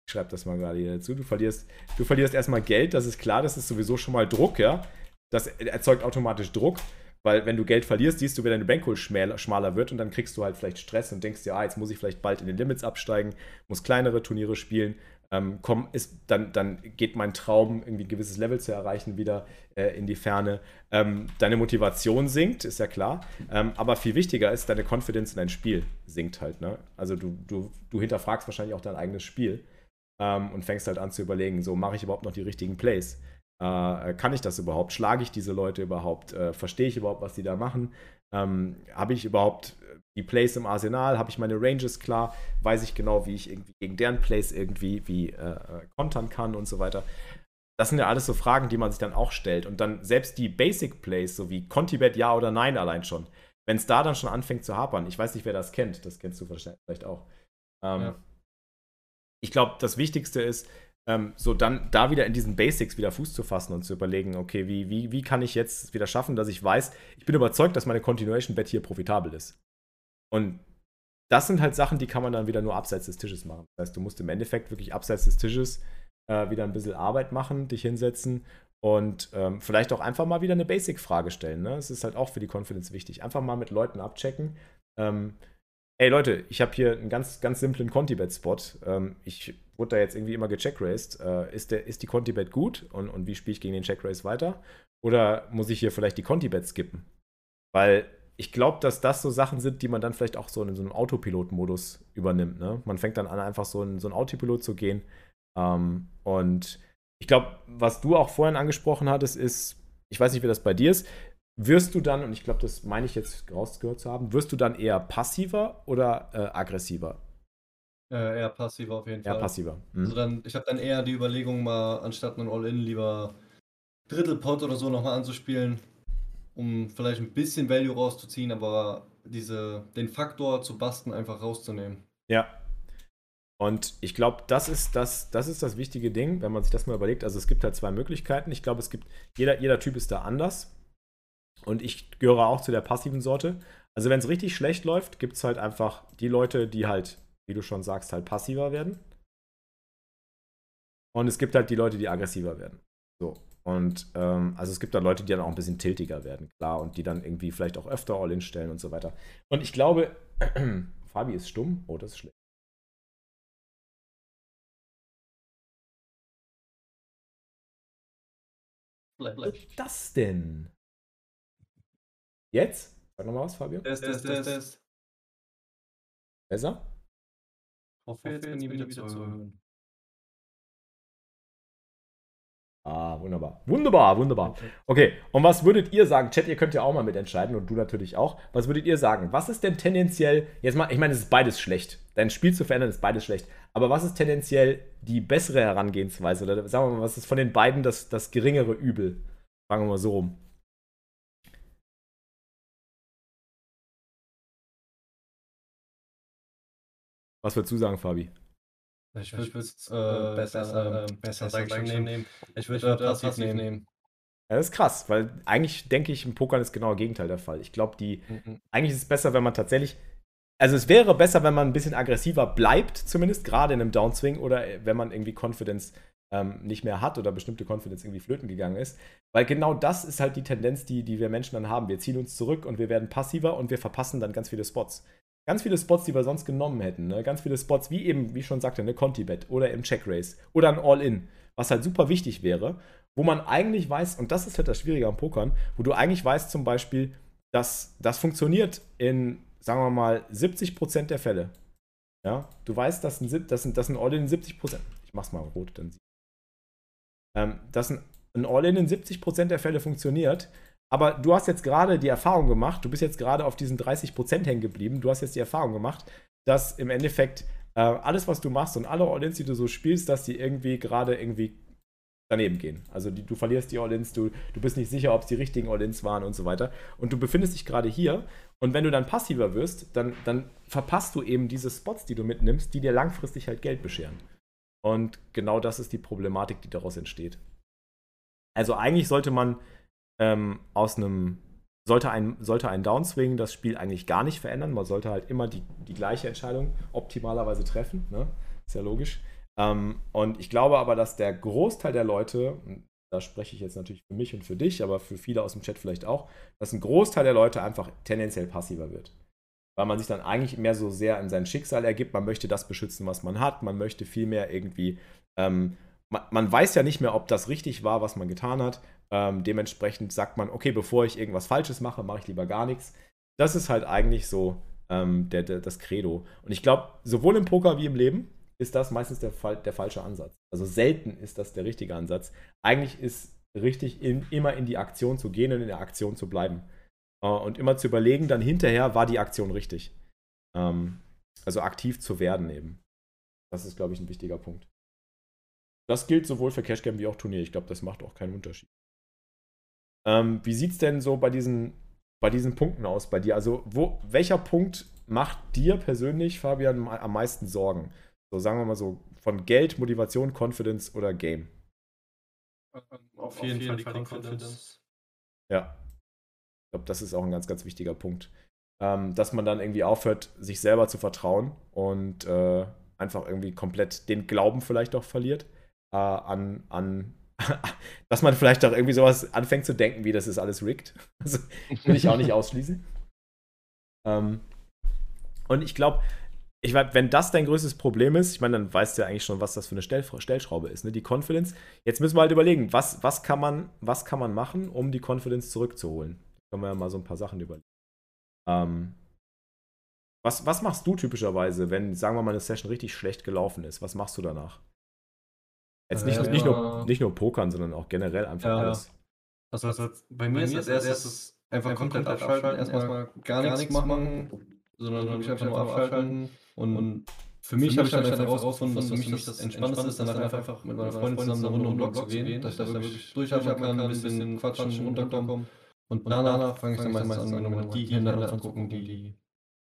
Ich schreibe das mal gerade hier dazu. Du verlierst, du verlierst erstmal Geld, das ist klar, das ist sowieso schon mal Druck, ja. Das erzeugt automatisch Druck, weil wenn du Geld verlierst, siehst du, wie deine Bankroll schmaler wird und dann kriegst du halt vielleicht Stress und denkst dir, ah, jetzt muss ich vielleicht bald in den Limits absteigen, muss kleinere Turniere spielen, ähm, komm, ist, dann, dann geht mein Traum, irgendwie ein gewisses Level zu erreichen, wieder äh, in die Ferne. Ähm, deine Motivation sinkt, ist ja klar. Ähm, aber viel wichtiger ist, deine Confidence in dein Spiel sinkt halt. Ne? Also du, du, du hinterfragst wahrscheinlich auch dein eigenes Spiel ähm, und fängst halt an zu überlegen, so mache ich überhaupt noch die richtigen Plays? Äh, kann ich das überhaupt? Schlage ich diese Leute überhaupt? Äh, Verstehe ich überhaupt, was die da machen? Ähm, Habe ich überhaupt die Plays im Arsenal, habe ich meine Ranges klar, weiß ich genau, wie ich irgendwie gegen deren Plays irgendwie wie äh, äh, kontern kann und so weiter. Das sind ja alles so Fragen, die man sich dann auch stellt. Und dann selbst die Basic Plays, so wie Contibet ja oder nein allein schon, wenn es da dann schon anfängt zu hapern, ich weiß nicht, wer das kennt, das kennst du vielleicht auch. Ähm, ja. Ich glaube, das Wichtigste ist, ähm, so dann da wieder in diesen Basics wieder Fuß zu fassen und zu überlegen, okay, wie, wie, wie kann ich jetzt wieder schaffen, dass ich weiß, ich bin überzeugt, dass meine Continuation Bet hier profitabel ist. Und das sind halt Sachen, die kann man dann wieder nur abseits des Tisches machen. Das heißt, du musst im Endeffekt wirklich abseits des Tisches äh, wieder ein bisschen Arbeit machen, dich hinsetzen und ähm, vielleicht auch einfach mal wieder eine Basic-Frage stellen. Ne? Das ist halt auch für die Confidence wichtig. Einfach mal mit Leuten abchecken. Ähm, ey Leute, ich habe hier einen ganz, ganz simplen Conti-Bet-Spot. Ähm, ich wurde da jetzt irgendwie immer gecheckraced. Äh, ist, der, ist die Conti-Bet gut und, und wie spiele ich gegen den Checkrace weiter? Oder muss ich hier vielleicht die Conti-Bet skippen? Weil ich glaube, dass das so Sachen sind, die man dann vielleicht auch so in so einem Autopilot-Modus übernimmt. Ne? Man fängt dann an, einfach so in so einen Autopilot zu gehen. Ähm, und ich glaube, was du auch vorhin angesprochen hattest, ist, ich weiß nicht, wie das bei dir ist, wirst du dann, und ich glaube, das meine ich jetzt rausgehört zu haben, wirst du dann eher passiver oder äh, aggressiver? Äh, eher passiver auf jeden eher Fall. Eher passiver. Mhm. Also dann, ich habe dann eher die Überlegung, mal anstatt einen All-In lieber Drittelpot oder so nochmal anzuspielen um vielleicht ein bisschen Value rauszuziehen, aber diese, den Faktor zu basten einfach rauszunehmen. Ja. Und ich glaube, das ist das, das ist das wichtige Ding, wenn man sich das mal überlegt. Also es gibt halt zwei Möglichkeiten. Ich glaube, es gibt, jeder, jeder Typ ist da anders. Und ich gehöre auch zu der passiven Sorte. Also wenn es richtig schlecht läuft, gibt es halt einfach die Leute, die halt, wie du schon sagst, halt passiver werden. Und es gibt halt die Leute, die aggressiver werden. So. Und ähm, also es gibt da Leute, die dann auch ein bisschen tiltiger werden, klar, und die dann irgendwie vielleicht auch öfter All-In stellen und so weiter. Und ich glaube, Fabi ist stumm. Oh, das ist schlecht. Was ist das denn? Jetzt? Sag nochmal was, Fabio. Test, Test, Test, Test. Besser? Hoffe, jetzt bin ich wieder zu hören. Ah, wunderbar. Wunderbar, wunderbar. Okay, und was würdet ihr sagen? Chat, ihr könnt ja auch mal mitentscheiden und du natürlich auch. Was würdet ihr sagen? Was ist denn tendenziell, jetzt mal, ich meine, es ist beides schlecht. Dein Spiel zu verändern ist beides schlecht. Aber was ist tendenziell die bessere Herangehensweise? Oder sagen wir mal, was ist von den beiden das, das geringere Übel? Fangen wir mal so rum. Was würdest du sagen, Fabi? Ich würde es äh, besser, äh, besser, sag ich schon, nehmen. Ich würde äh, passiv nehmen. nehmen. Ja, das ist krass, weil eigentlich denke ich, im Pokern ist genau das Gegenteil der Fall. Ich glaube, die Mhm. eigentlich ist es besser, wenn man tatsächlich. Also es wäre besser, wenn man ein bisschen aggressiver bleibt, zumindest gerade in einem Downswing oder äh, wenn man irgendwie Confidence ähm, nicht mehr hat oder bestimmte Confidence irgendwie flöten gegangen ist. Weil genau das ist halt die Tendenz, die, die wir Menschen dann haben. Wir ziehen uns zurück und wir werden passiver und wir verpassen dann ganz viele Spots. Ganz viele Spots, die wir sonst genommen hätten. Ne? Ganz viele Spots, wie eben, wie ich schon sagte, eine Conti-Bet oder im Check Race oder ein All-In, was halt super wichtig wäre, wo man eigentlich weiß, und das ist halt das Schwierige am Pokern, wo du eigentlich weißt zum Beispiel, dass das funktioniert in, sagen wir mal, 70% der Fälle. Ja, du weißt, dass ein, dass ein, dass ein All-In in 70%, ich mach's mal rot, dann sie- ähm, dass ein, ein All-In in 70% der Fälle funktioniert, aber du hast jetzt gerade die Erfahrung gemacht, du bist jetzt gerade auf diesen 30% hängen geblieben, du hast jetzt die Erfahrung gemacht, dass im Endeffekt äh, alles, was du machst und alle All-Ins, die du so spielst, dass die irgendwie gerade irgendwie daneben gehen. Also die, du verlierst die All-Ins, du, du bist nicht sicher, ob es die richtigen All-Ins waren und so weiter. Und du befindest dich gerade hier und wenn du dann passiver wirst, dann, dann verpasst du eben diese Spots, die du mitnimmst, die dir langfristig halt Geld bescheren. Und genau das ist die Problematik, die daraus entsteht. Also eigentlich sollte man ähm, aus einem, sollte ein, sollte ein Downswing das Spiel eigentlich gar nicht verändern. Man sollte halt immer die, die gleiche Entscheidung optimalerweise treffen. Ne? Ist ja logisch. Ähm, und ich glaube aber, dass der Großteil der Leute, da spreche ich jetzt natürlich für mich und für dich, aber für viele aus dem Chat vielleicht auch, dass ein Großteil der Leute einfach tendenziell passiver wird. Weil man sich dann eigentlich mehr so sehr in sein Schicksal ergibt. Man möchte das beschützen, was man hat. Man möchte viel mehr irgendwie. Ähm, man, man weiß ja nicht mehr, ob das richtig war, was man getan hat. Ähm, dementsprechend sagt man, okay, bevor ich irgendwas Falsches mache, mache ich lieber gar nichts. Das ist halt eigentlich so ähm, der, der, das Credo. Und ich glaube, sowohl im Poker wie im Leben ist das meistens der, der falsche Ansatz. Also selten ist das der richtige Ansatz. Eigentlich ist richtig, in, immer in die Aktion zu gehen und in der Aktion zu bleiben. Äh, und immer zu überlegen, dann hinterher, war die Aktion richtig. Ähm, also aktiv zu werden eben. Das ist, glaube ich, ein wichtiger Punkt. Das gilt sowohl für Cashgame wie auch Turnier. Ich glaube, das macht auch keinen Unterschied. Ähm, wie sieht es denn so bei diesen, bei diesen Punkten aus bei dir? Also, wo, welcher Punkt macht dir persönlich, Fabian, am meisten Sorgen? So sagen wir mal so, von Geld, Motivation, Confidence oder Game? Auf jeden, Fall die Confidence. Ja. Ich glaube, das ist auch ein ganz, ganz wichtiger Punkt. Ähm, dass man dann irgendwie aufhört, sich selber zu vertrauen und äh, einfach irgendwie komplett den Glauben vielleicht auch verliert äh, an, an dass man vielleicht auch irgendwie sowas anfängt zu denken, wie das ist alles rigged. Also, will ich auch nicht ausschließen. Ähm, und ich glaube, ich wenn das dein größtes Problem ist, ich meine, dann weißt du ja eigentlich schon, was das für eine Stell Stellschraube ist, ne? die Confidence. Jetzt müssen wir halt überlegen, was, was, kann man, was kann man machen, um die Confidence zurückzuholen? Können wir ja mal so ein paar Sachen überlegen. Ähm, was, was machst du typischerweise, wenn, sagen wir mal, eine Session richtig schlecht gelaufen ist? Was machst du danach? Jetzt nicht, Äh, nicht, ja. nur, nicht nur Pokern, sondern auch generell einfach Ja. alles. Also, also bei mir ist als erstes einfach komplett abschalten, erstmal gar nichts machen, sondern wirklich einfach nur abschalten. Und für mich habe ich dann einfach herausgefunden, dass für mich das Entspannendste ist, dann einfach, einfach mit meiner Freundin zusammen eine Runde um den Block zu gehen, dass ich da wirklich durchatmen kann, ein bisschen quatschen, runterkommen. Und danach fange ich dann meistens an, nochmal die Hände anzugucken, die,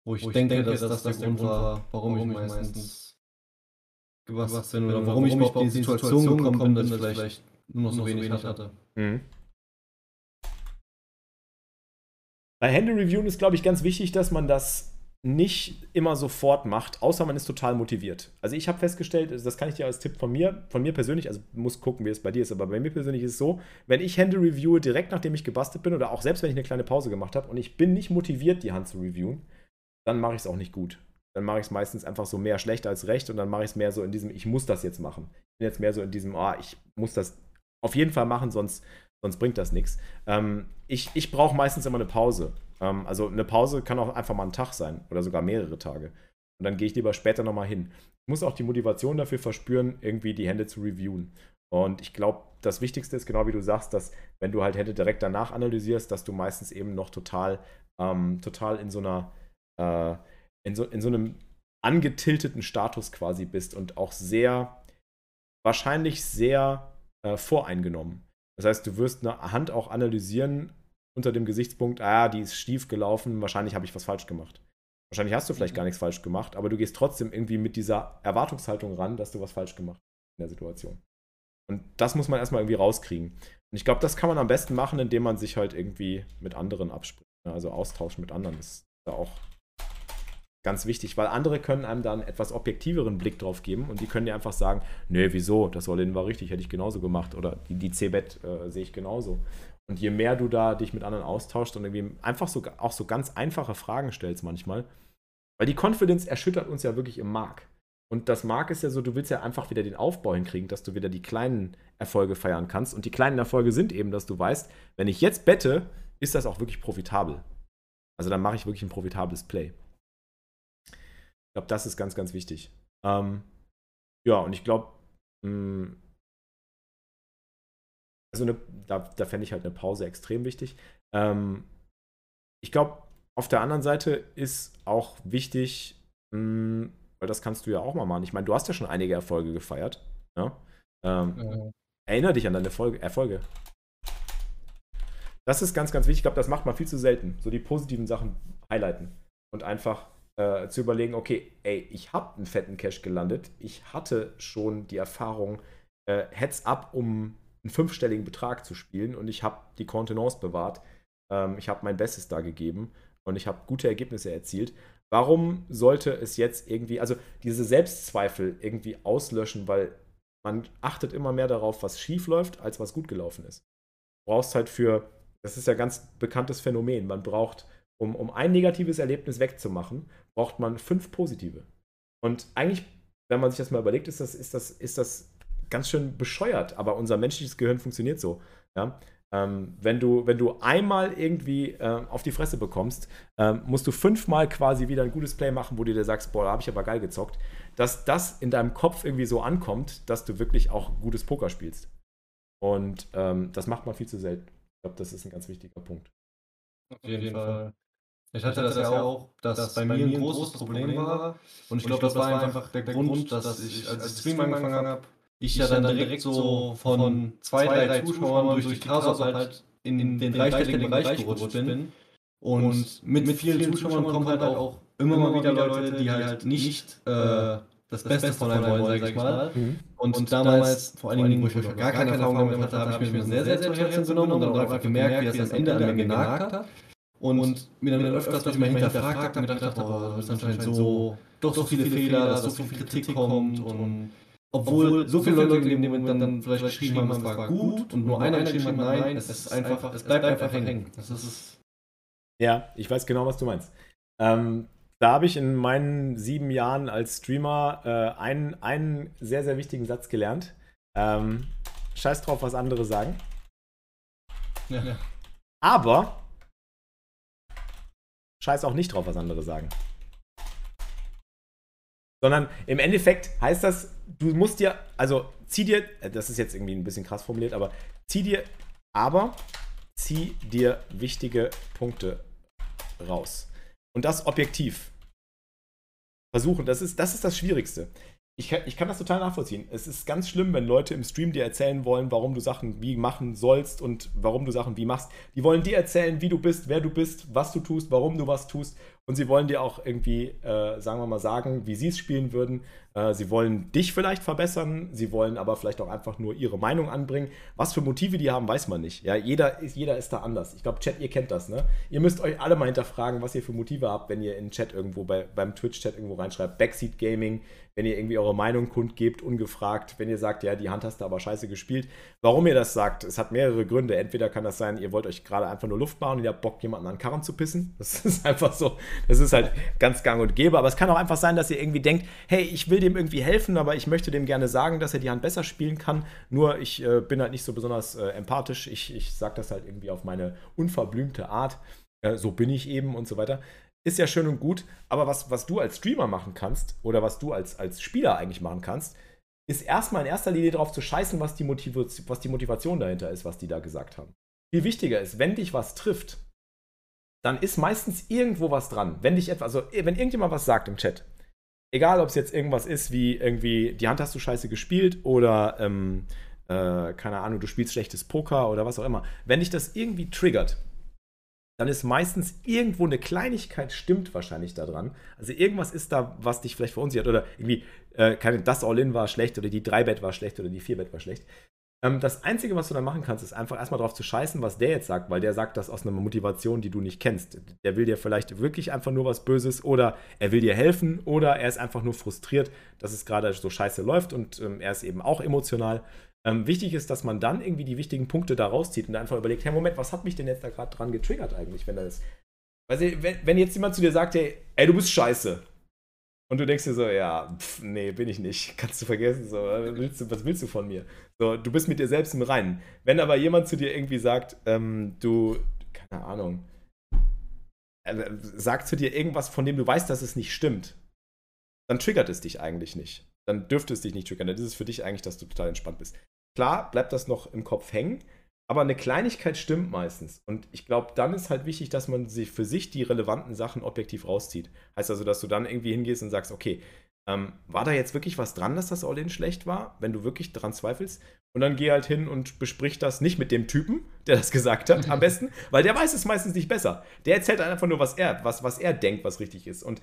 wo ich, wo ich denke, dass das der Grund war, warum, warum ich meistens gewasst bin oder warum ich überhaupt in die Situation gekommen bin, dass ich vielleicht nur noch so wenig hatte. Mhm. Bei Hände-Reviewen ist, glaube ich, ganz wichtig, dass man das nicht immer sofort macht, außer man ist total motiviert. Also ich habe festgestellt, das kann ich dir als Tipp von mir, von mir persönlich, also muss gucken, wie es bei dir ist, aber bei mir persönlich ist es so, wenn ich Hände reviewe direkt nachdem ich gebastelt bin oder auch selbst wenn ich eine kleine Pause gemacht habe und ich bin nicht motiviert, die Hand zu reviewen, dann mache ich es auch nicht gut. Dann mache ich es meistens einfach so mehr schlecht als recht und dann mache ich es mehr so in diesem, ich muss das jetzt machen. Ich bin jetzt mehr so in diesem, ah, ich muss das auf jeden Fall machen, sonst, sonst bringt das nichts. Ähm, ich ich brauche meistens immer eine Pause. Ähm, also eine Pause kann auch einfach mal ein Tag sein oder sogar mehrere Tage. Und dann gehe ich lieber später nochmal hin. Ich muss auch die Motivation dafür verspüren, irgendwie die Hände zu reviewen. Und ich glaube, das Wichtigste ist, genau wie du sagst, dass wenn du halt Hände direkt danach analysierst, dass du meistens eben noch total, ähm, total in so einer, äh, in, so, in so einem angetilteten Status quasi bist und auch sehr, wahrscheinlich sehr äh, voreingenommen. Das heißt, du wirst eine Hand auch analysieren unter dem Gesichtspunkt, ah, die ist schief gelaufen, wahrscheinlich habe ich was falsch gemacht. Wahrscheinlich hast du vielleicht gar mhm. nichts falsch gemacht, aber du gehst trotzdem irgendwie mit dieser Erwartungshaltung ran, dass du was falsch gemacht hast in der Situation. Und das muss man erstmal irgendwie rauskriegen. Und ich glaube, das kann man am besten machen, indem man sich halt irgendwie mit anderen abspricht. Ne? Also austauschen mit anderen ist da auch ganz wichtig, weil andere können einem dann etwas objektiveren Blick drauf geben und die können dir einfach sagen, nee, wieso, das All-In war richtig, hätte ich genauso gemacht oder die, die C-Bet äh, sehe ich genauso. Und je mehr du da dich mit anderen austauschst und irgendwie einfach so, auch so ganz einfache Fragen stellst manchmal, weil die Confidence erschüttert uns ja wirklich im Mark. Und das Mark ist ja so, du willst ja einfach wieder den Aufbau hinkriegen, dass du wieder die kleinen Erfolge feiern kannst. Und die kleinen Erfolge sind eben, dass du weißt, wenn ich jetzt bette, ist das auch wirklich profitabel. Also dann mache ich wirklich ein profitables Play. Ich glaube, das ist ganz, ganz wichtig. Ähm, ja, und ich glaube, hm, also eine, da, da fände ich halt eine Pause extrem wichtig. Ähm, ich glaube, auf der anderen Seite ist auch wichtig, mh, hm, weil das kannst du ja auch mal machen. Ich meine, du hast ja schon einige Erfolge gefeiert. Ja? Ähm, mhm. Erinnere dich an deine Folge, Erfolge. Das ist ganz, ganz wichtig. Ich glaube, das macht man viel zu selten. So die positiven Sachen highlighten und einfach äh, zu überlegen, okay, ey, ich habe einen fetten Cash gelandet. Ich hatte schon die Erfahrung, äh, Heads up, um einen fünfstelligen Betrag zu spielen und ich habe die Kontenance bewahrt. Ähm, ich habe mein Bestes da gegeben und ich habe gute Ergebnisse erzielt. Warum sollte es jetzt irgendwie, also diese Selbstzweifel irgendwie auslöschen, weil man achtet immer mehr darauf, was schief läuft, als was gut gelaufen ist. Du brauchst halt für, das ist ja ganz bekanntes Phänomen, man braucht, um, um ein negatives Erlebnis wegzumachen, braucht man fünf positive. Und eigentlich, wenn man sich das mal überlegt, ist das, ist das, ist das ganz schön bescheuert, aber unser menschliches Gehirn funktioniert so. Ja? Ähm, wenn, du, wenn du einmal irgendwie äh, auf die Fresse bekommst, ähm, musst du fünfmal quasi wieder ein gutes Play machen, wo du dir sagst, boah, da habe ich aber geil gezockt, dass das in deinem Kopf irgendwie so ankommt, dass du wirklich auch gutes Poker spielst. Und ähm, das macht man viel zu selten. Ich glaube, das ist ein ganz wichtiger Punkt. Auf jeden Fall. Ich hatte das ja auch, dass das bei mir ein großes Problem war. Und ich glaube, das war einfach der Grund, dass ich, als ich Stream angefangen habe, ich ja dann direkt so von zwei, drei Zuschauern durch die Casop halt, halt in den dreistelligen Bereich gerutscht bin. Und mit, mit vielen Zuschauern kommen halt auch immer mal wieder Leute, die halt, halt nicht äh, äh, das Beste von einem wollen, sag ich mal. Mhm. Und, und damals, vor allen Dingen, wo ich gar keine Erfahrung damit hatte, habe ich mir sehr, sehr zu Herzen genommen und dann einfach gemerkt, wie das am Ende an mir genagt hat. Und, und mir dann öfters durch mal hinterfragt habe und gedacht habe, oh, das ist anscheinend so, doch so viele Fehler, dass so viel Kritik kommt und obwohl so viele Leute in dem Moment dann, dann vielleicht geschrieben haben, es war gut und nur einer geschrieben hat, nein, es ist einfach, es bleibt einfach hängen. Das ist ja, ich weiß genau, was du meinst. Ähm, da habe ich in meinen sieben Jahren als Streamer äh, einen, einen sehr, sehr wichtigen Satz gelernt. Ähm, scheiß drauf, was andere sagen. Ja. Aber scheiß auch nicht drauf, was andere sagen. Sondern im Endeffekt heißt das, du musst dir, also zieh dir, äh, das ist jetzt irgendwie ein bisschen krass formuliert, aber zieh dir, aber zieh dir wichtige Punkte raus. Und das objektiv. Versuchen, das ist das, ist das Schwierigste. Ich kann, ich kann das total nachvollziehen. Es ist ganz schlimm, wenn Leute im Stream dir erzählen wollen, warum du Sachen wie machen sollst und warum du Sachen wie machst. Die wollen dir erzählen, wie du bist, wer du bist, was du tust, warum du was tust. Und sie wollen dir auch irgendwie, äh, sagen wir mal, sagen, wie sie es spielen würden. Äh, sie wollen dich vielleicht verbessern, sie wollen aber vielleicht auch einfach nur ihre Meinung anbringen. Was für Motive die haben, weiß man nicht. Ja, jeder ist, jeder ist da anders. Ich glaube, Chat, ihr kennt das, ne? Ihr müsst euch alle mal hinterfragen, was ihr für Motive habt, wenn ihr in Chat irgendwo, bei, beim Twitch-Chat irgendwo reinschreibt, Backseat Gaming, wenn ihr irgendwie eure Meinung kundgebt, ungefragt, wenn ihr sagt, ja, die Hand hast du aber scheiße gespielt. Warum ihr das sagt, es hat mehrere Gründe. Entweder kann das sein, ihr wollt euch gerade einfach nur Luft machen und ihr habt Bock, jemanden an den Karren zu pissen. Das ist einfach so, das ist halt ganz gang und gäbe. Aber es kann auch einfach sein, dass ihr irgendwie denkt, hey, ich will dem irgendwie helfen, aber ich möchte dem gerne sagen, dass er die Hand besser spielen kann. Nur ich äh, bin halt nicht so besonders äh, empathisch. Ich, ich sage das halt irgendwie auf meine unverblümte Art. Äh, so bin ich eben und so weiter ist ja schön und gut, aber was, was du als Streamer machen kannst oder was du als, als Spieler eigentlich machen kannst, ist erstmal in erster Linie darauf zu scheißen, was die, Motivation, was die Motivation dahinter ist, was die da gesagt haben. Viel wichtiger ist, wenn dich was trifft, dann ist meistens irgendwo was dran. Wenn dich etwa, also wenn irgendjemand was sagt im Chat, egal ob es jetzt irgendwas ist wie irgendwie, die Hand hast du scheiße gespielt oder ähm, äh, keine Ahnung, du spielst schlechtes Poker oder was auch immer, wenn dich das irgendwie triggert, dann ist meistens irgendwo eine Kleinigkeit stimmt wahrscheinlich daran. Also irgendwas ist da, was dich vielleicht verunsichert oder irgendwie, äh, keine, das All-In war schlecht oder die 3-Bet war schlecht oder die 4-Bet war schlecht. Ähm, das Einzige, was du dann machen kannst, ist einfach erstmal drauf zu scheißen, was der jetzt sagt, weil der sagt das aus einer Motivation, die du nicht kennst. Der will dir vielleicht wirklich einfach nur was Böses oder er will dir helfen oder er ist einfach nur frustriert, dass es gerade so scheiße läuft und ähm, er ist eben auch emotional. Ähm, wichtig ist, dass man dann irgendwie die wichtigen Punkte da rauszieht und einfach überlegt, hey, Moment, was hat mich denn jetzt da gerade dran getriggert eigentlich, wenn das. Wenn, wenn jetzt jemand zu dir sagt, hey, ey, du bist scheiße. Und du denkst dir so, ja, pff, nee, bin ich nicht. Kannst du vergessen. So, willst du, was willst du von mir? So, du bist mit dir selbst im Reinen. Wenn aber jemand zu dir irgendwie sagt, ähm, du, keine Ahnung, äh, sagt zu dir irgendwas, von dem du weißt, dass es nicht stimmt, dann triggert es dich eigentlich nicht. Dann dürfte es dich nicht triggern. Dann ist es für dich eigentlich, dass du total entspannt bist. Klar bleibt das noch im Kopf hängen, aber eine Kleinigkeit stimmt meistens. Und ich glaube, dann ist halt wichtig, dass man sich für sich die relevanten Sachen objektiv rauszieht. Heißt also, dass du dann irgendwie hingehst und sagst, okay, ähm, war da jetzt wirklich was dran, dass das All-In schlecht war, wenn du wirklich dran zweifelst? Und dann geh halt hin und besprich das nicht mit dem Typen, der das gesagt hat, am besten, weil der weiß es meistens nicht besser. Der erzählt einfach nur, was er, was, was er denkt, was richtig ist. Und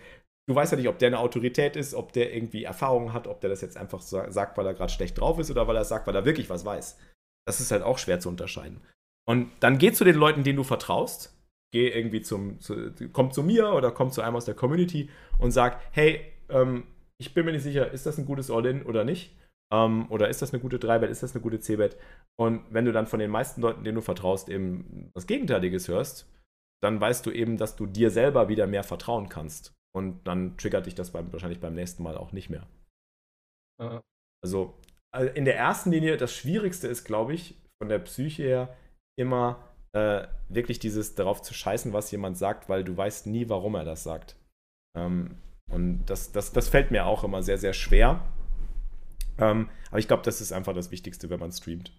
du weißt ja nicht, ob der eine Autorität ist, ob der irgendwie Erfahrungen hat, ob der das jetzt einfach sagt, weil er gerade schlecht drauf ist oder weil er es sagt, weil er wirklich was weiß. Das ist halt auch schwer zu unterscheiden. Und dann geh zu den Leuten, denen du vertraust. Geh irgendwie zum, zu, komm zu mir oder komm zu einem aus der Community und sag, hey, ähm, ich bin mir nicht sicher, ist das ein gutes All-In oder nicht? Ähm, oder ist das eine gute 3-Bet, ist das eine gute C-Bet? Und wenn du dann von den meisten Leuten, denen du vertraust, eben was Gegenteiliges hörst, dann weißt du eben, dass du dir selber wieder mehr vertrauen kannst. Und dann triggert dich das beim, wahrscheinlich beim nächsten Mal auch nicht mehr. Ja. Also in der ersten Linie, das Schwierigste ist, glaube ich, von der Psyche her immer äh, wirklich dieses darauf zu scheißen, was jemand sagt, weil du weißt nie, warum er das sagt. Ähm, und das, das, das fällt mir auch immer sehr, sehr schwer. Ähm, aber ich glaube, das ist einfach das Wichtigste, wenn man streamt.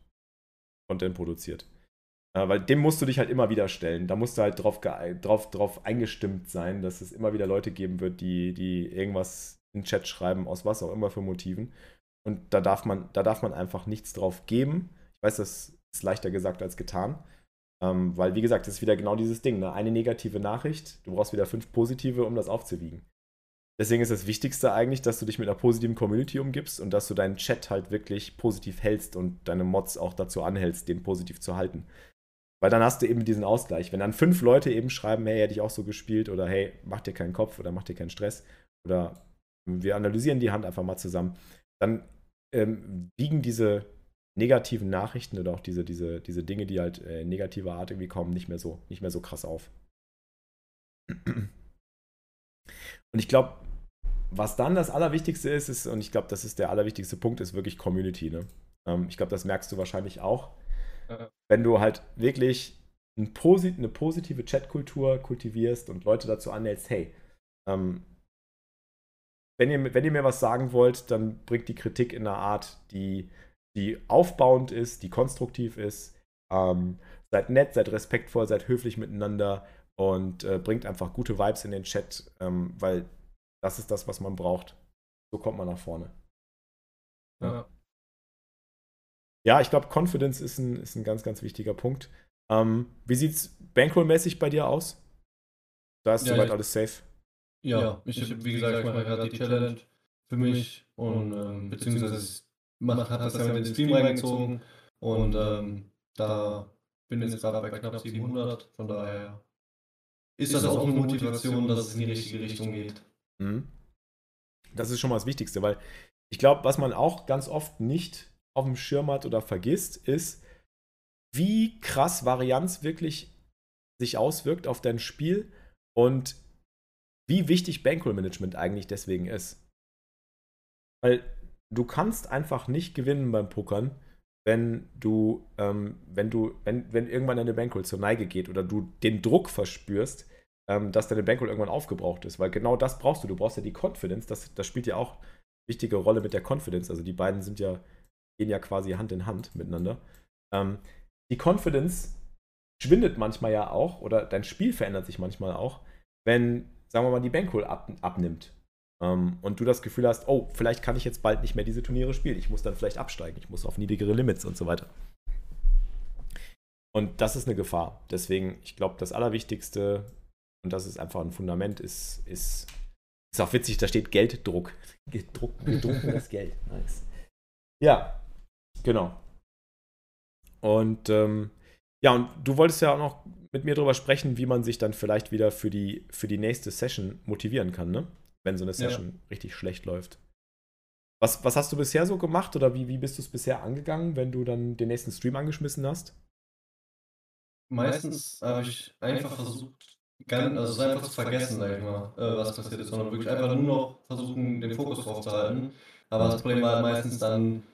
Content produziert. Äh, weil dem musst du dich halt immer wieder stellen. Da musst du halt drauf, drauf, drauf eingestimmt sein, dass es immer wieder Leute geben wird, die, die irgendwas in den Chat schreiben, aus was auch immer für Motiven. Und da darf man, da darf man einfach nichts drauf geben. Ich weiß, das ist leichter gesagt als getan. Ähm, weil, wie gesagt, das ist wieder genau dieses Ding. Ne? Eine negative Nachricht, du brauchst wieder fünf positive, um das aufzuwiegen. Deswegen ist das Wichtigste eigentlich, dass du dich mit einer positiven Community umgibst und dass du deinen Chat halt wirklich positiv hältst und deine Mods auch dazu anhältst, den positiv zu halten. Weil dann hast du eben diesen Ausgleich. Wenn dann fünf Leute eben schreiben, hey, hätte ich auch so gespielt oder hey, mach dir keinen Kopf oder mach dir keinen Stress oder wir analysieren die Hand einfach mal zusammen, dann ähm, wiegen diese negativen Nachrichten oder auch diese, diese, diese Dinge, die halt äh, in negativer Art irgendwie kommen, nicht mehr so, nicht mehr so krass auf. Und ich glaube, was dann das Allerwichtigste ist, ist, und ich glaube, das ist der allerwichtigste Punkt, ist wirklich Community. Ne? Ähm, ich glaube, das merkst du wahrscheinlich auch wenn du halt wirklich ein Posit eine positive Chatkultur kultivierst und Leute dazu anhältst, hey, ähm, wenn, ihr, wenn ihr mir was sagen wollt, dann bringt die Kritik in einer Art, die, die aufbauend ist, die konstruktiv ist. Ähm, seid nett, seid respektvoll, seid höflich miteinander und äh, bringt einfach gute Vibes in den Chat, ähm, weil das ist das, was man braucht. So kommt man nach vorne. Ja, ja ich glaube, Confidence ist ein, ist ein ganz, ganz wichtiger Punkt. Ähm, wie sieht es Bankroll-mäßig bei dir aus? Da ist ja, soweit alles safe. Ja, ja ich, ich wie gesagt, ich mache gerade die Challenge für mich und ähm, beziehungsweise man hat das ja mit den Stream reingezogen und ähm, da bin ich jetzt gerade bei knapp 700, von daher ist das auch eine Motivation, dass es in die richtige Richtung geht. Mhm. Das ist schon mal das Wichtigste, weil ich glaube, was man auch ganz oft nicht auf dem Schirm hat oder vergisst, ist, wie krass Varianz wirklich sich auswirkt auf dein Spiel und wie wichtig Bankroll-Management eigentlich deswegen ist. Weil du kannst einfach nicht gewinnen beim Pokern, wenn du, ähm, wenn du, wenn, wenn irgendwann deine Bankroll zur Neige geht oder du den Druck verspürst, ähm, dass deine Bankroll irgendwann aufgebraucht ist. Weil genau das brauchst du. Du brauchst ja die Confidence. Das, das spielt ja auch eine wichtige Rolle mit der Confidence. Also die beiden sind ja, gehen ja quasi Hand in Hand miteinander. Ähm, die Confidence schwindet manchmal ja auch, oder dein Spiel verändert sich manchmal auch, wenn, sagen wir mal, die Bankroll ab, abnimmt. Ähm, und du das Gefühl hast, oh, vielleicht kann ich jetzt bald nicht mehr diese Turniere spielen. Ich muss dann vielleicht absteigen. Ich muss auf niedrigere Limits und so weiter. Und das ist eine Gefahr. Deswegen, ich glaube, das Allerwichtigste, und das ist einfach ein Fundament, ist, ist, ist auch witzig, da steht Gelddruck. Druck, gedrucktes Geld. Nice. Ja, genau. Und ähm, ja, und du wolltest ja auch noch mit mir darüber sprechen, wie man sich dann vielleicht wieder für die, für die nächste Session motivieren kann, ne? Wenn so eine Session ja. richtig schlecht läuft. Was, was hast du bisher so gemacht oder wie, wie bist du es bisher angegangen, wenn du dann den nächsten Stream angeschmissen hast? Meistens habe ich einfach versucht, ganz, also es einfach zu vergessen, sag ich mal, äh, was passiert ist, sondern wirklich einfach nur noch versuchen, den Fokus drauf zu halten. Aber das Problem war meistens dann,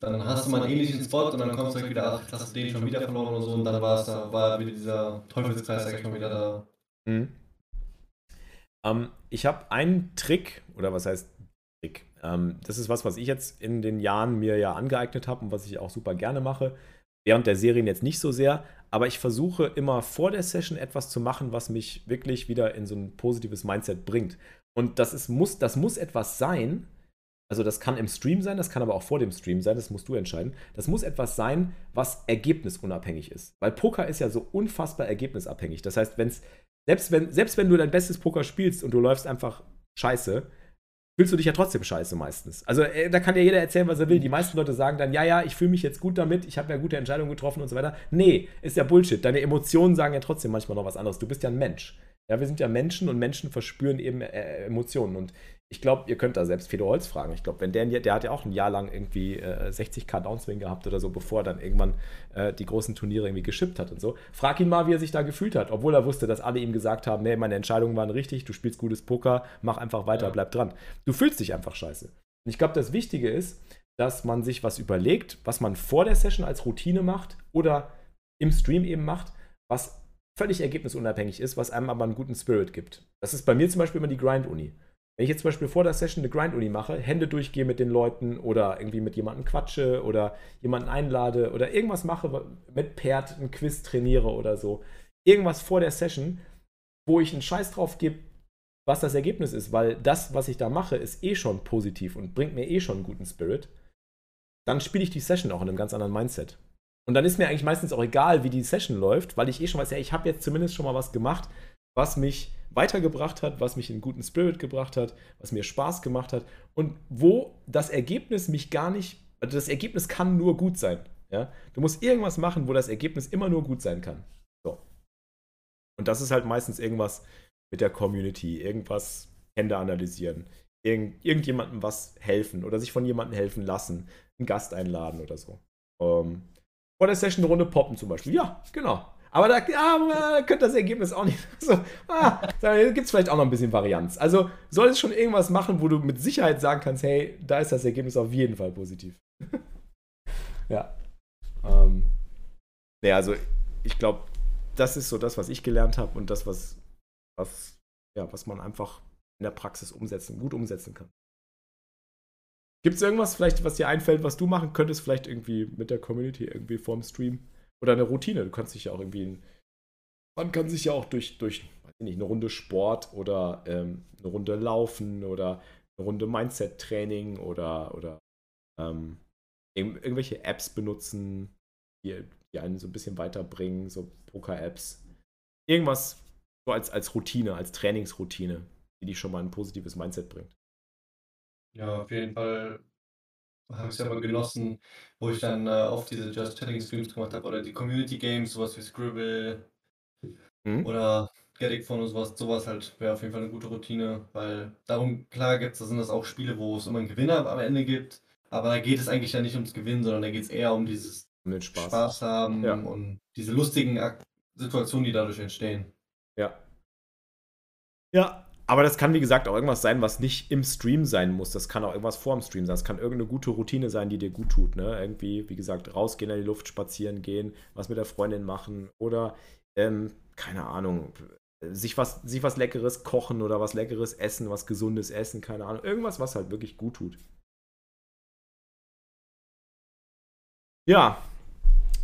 dann hast du mal einen ähnlichen Spot und dann kommst du halt wieder, ach, jetzt hast du den schon wieder verloren und so und dann war es da, war wieder dieser Teufelskreis, sag ich mal, wieder da. Mhm. Ähm, ich habe einen Trick, oder was heißt Trick? Ähm, das ist was, was ich jetzt in den Jahren mir ja angeeignet habe und was ich auch super gerne mache. Während der Serien jetzt nicht so sehr, aber ich versuche immer vor der Session etwas zu machen, was mich wirklich wieder in so ein positives Mindset bringt. Und das, ist, muss, das muss etwas sein, also das kann im Stream sein, das kann aber auch vor dem Stream sein, das musst du entscheiden. Das muss etwas sein, was ergebnisunabhängig ist. Weil Poker ist ja so unfassbar ergebnisabhängig. Das heißt, wenn's, selbst, wenn, selbst wenn du dein bestes Poker spielst und du läufst einfach scheiße, fühlst du dich ja trotzdem scheiße meistens. Also äh, da kann ja jeder erzählen, was er will. Die meisten Leute sagen dann, ja, ja, ich fühle mich jetzt gut damit, ich habe ja gute Entscheidungen getroffen und so weiter. Nee, ist ja Bullshit. Deine Emotionen sagen ja trotzdem manchmal noch was anderes. Du bist ja ein Mensch. Ja, wir sind ja Menschen und Menschen verspüren eben äh, Emotionen. Und ich glaube, ihr könnt da selbst Fedor Holz fragen. Ich glaube, wenn der, der hat ja auch ein Jahr lang irgendwie äh, 60k Downswing gehabt oder so, bevor er dann irgendwann äh, die großen Turniere irgendwie geschippt hat und so. Frag ihn mal, wie er sich da gefühlt hat, obwohl er wusste, dass alle ihm gesagt haben, nee, meine Entscheidungen waren richtig, du spielst gutes Poker, mach einfach weiter, ja. bleib dran. Du fühlst dich einfach scheiße. Und ich glaube, das Wichtige ist, dass man sich was überlegt, was man vor der Session als Routine macht oder im Stream eben macht, was völlig ergebnisunabhängig ist, was einem aber einen guten Spirit gibt. Das ist bei mir zum Beispiel immer die Grind-Uni. Wenn ich jetzt zum Beispiel vor der Session eine Grind-Uni mache, Hände durchgehe mit den Leuten oder irgendwie mit jemandem quatsche oder jemanden einlade oder irgendwas mache, mit Perd ein Quiz trainiere oder so, irgendwas vor der Session, wo ich einen Scheiß drauf gebe, was das Ergebnis ist, weil das, was ich da mache, ist eh schon positiv und bringt mir eh schon einen guten Spirit, dann spiele ich die Session auch in einem ganz anderen Mindset. Und dann ist mir eigentlich meistens auch egal, wie die Session läuft, weil ich eh schon weiß, ja, ich habe jetzt zumindest schon mal was gemacht, was mich weitergebracht hat, was mich in guten Spirit gebracht hat, was mir Spaß gemacht hat und wo das Ergebnis mich gar nicht, also das Ergebnis kann nur gut sein. Ja? Du musst irgendwas machen, wo das Ergebnis immer nur gut sein kann. So. Und das ist halt meistens irgendwas mit der Community, irgendwas Hände analysieren, irgend, irgendjemandem was helfen oder sich von jemandem helfen lassen, einen Gast einladen oder so. Ähm, vor der Session eine Runde poppen zum Beispiel. Ja, genau. Aber da ja, könnte das Ergebnis auch nicht so. Ah, da gibt es vielleicht auch noch ein bisschen Varianz. Also solltest schon irgendwas machen, wo du mit Sicherheit sagen kannst, hey, da ist das Ergebnis auf jeden Fall positiv. ja. Ähm, ja, also ich glaube, das ist so das, was ich gelernt habe und das, was, was, ja, was man einfach in der Praxis umsetzen, gut umsetzen kann. Gibt es irgendwas vielleicht, was dir einfällt, was du machen könntest, vielleicht irgendwie mit der Community, irgendwie vorm Stream? Oder eine Routine. Du kannst dich ja auch irgendwie. Man kann sich ja auch durch, durch nicht, eine Runde Sport oder ähm, eine Runde Laufen oder eine Runde Mindset-Training oder, oder ähm, irgendwelche Apps benutzen, die, die einen so ein bisschen weiterbringen, so Poker-Apps. Irgendwas so als, als Routine, als Trainingsroutine, die dich schon mal ein positives Mindset bringt. Ja, auf jeden Fall habe ich es ja mal genossen, wo ich dann äh, oft diese Just Chatting Streams gemacht habe oder die Community Games, sowas wie Scribble mhm. oder Getting von und sowas, sowas halt wäre auf jeden Fall eine gute Routine, weil darum, klar gibt es, sind das auch Spiele, wo es immer einen Gewinner am Ende gibt, aber da geht es eigentlich ja nicht ums Gewinnen, sondern da geht es eher um dieses um Spaß. Spaß haben ja. und diese lustigen Situationen, die dadurch entstehen. Ja. Ja, aber das kann, wie gesagt, auch irgendwas sein, was nicht im Stream sein muss. Das kann auch irgendwas vor dem Stream sein. Das kann irgendeine gute Routine sein, die dir gut tut. Ne? Irgendwie, wie gesagt, rausgehen in die Luft, spazieren gehen, was mit der Freundin machen oder, ähm, keine Ahnung, sich was, sich was Leckeres kochen oder was Leckeres essen, was Gesundes essen, keine Ahnung. Irgendwas, was halt wirklich gut tut. Ja,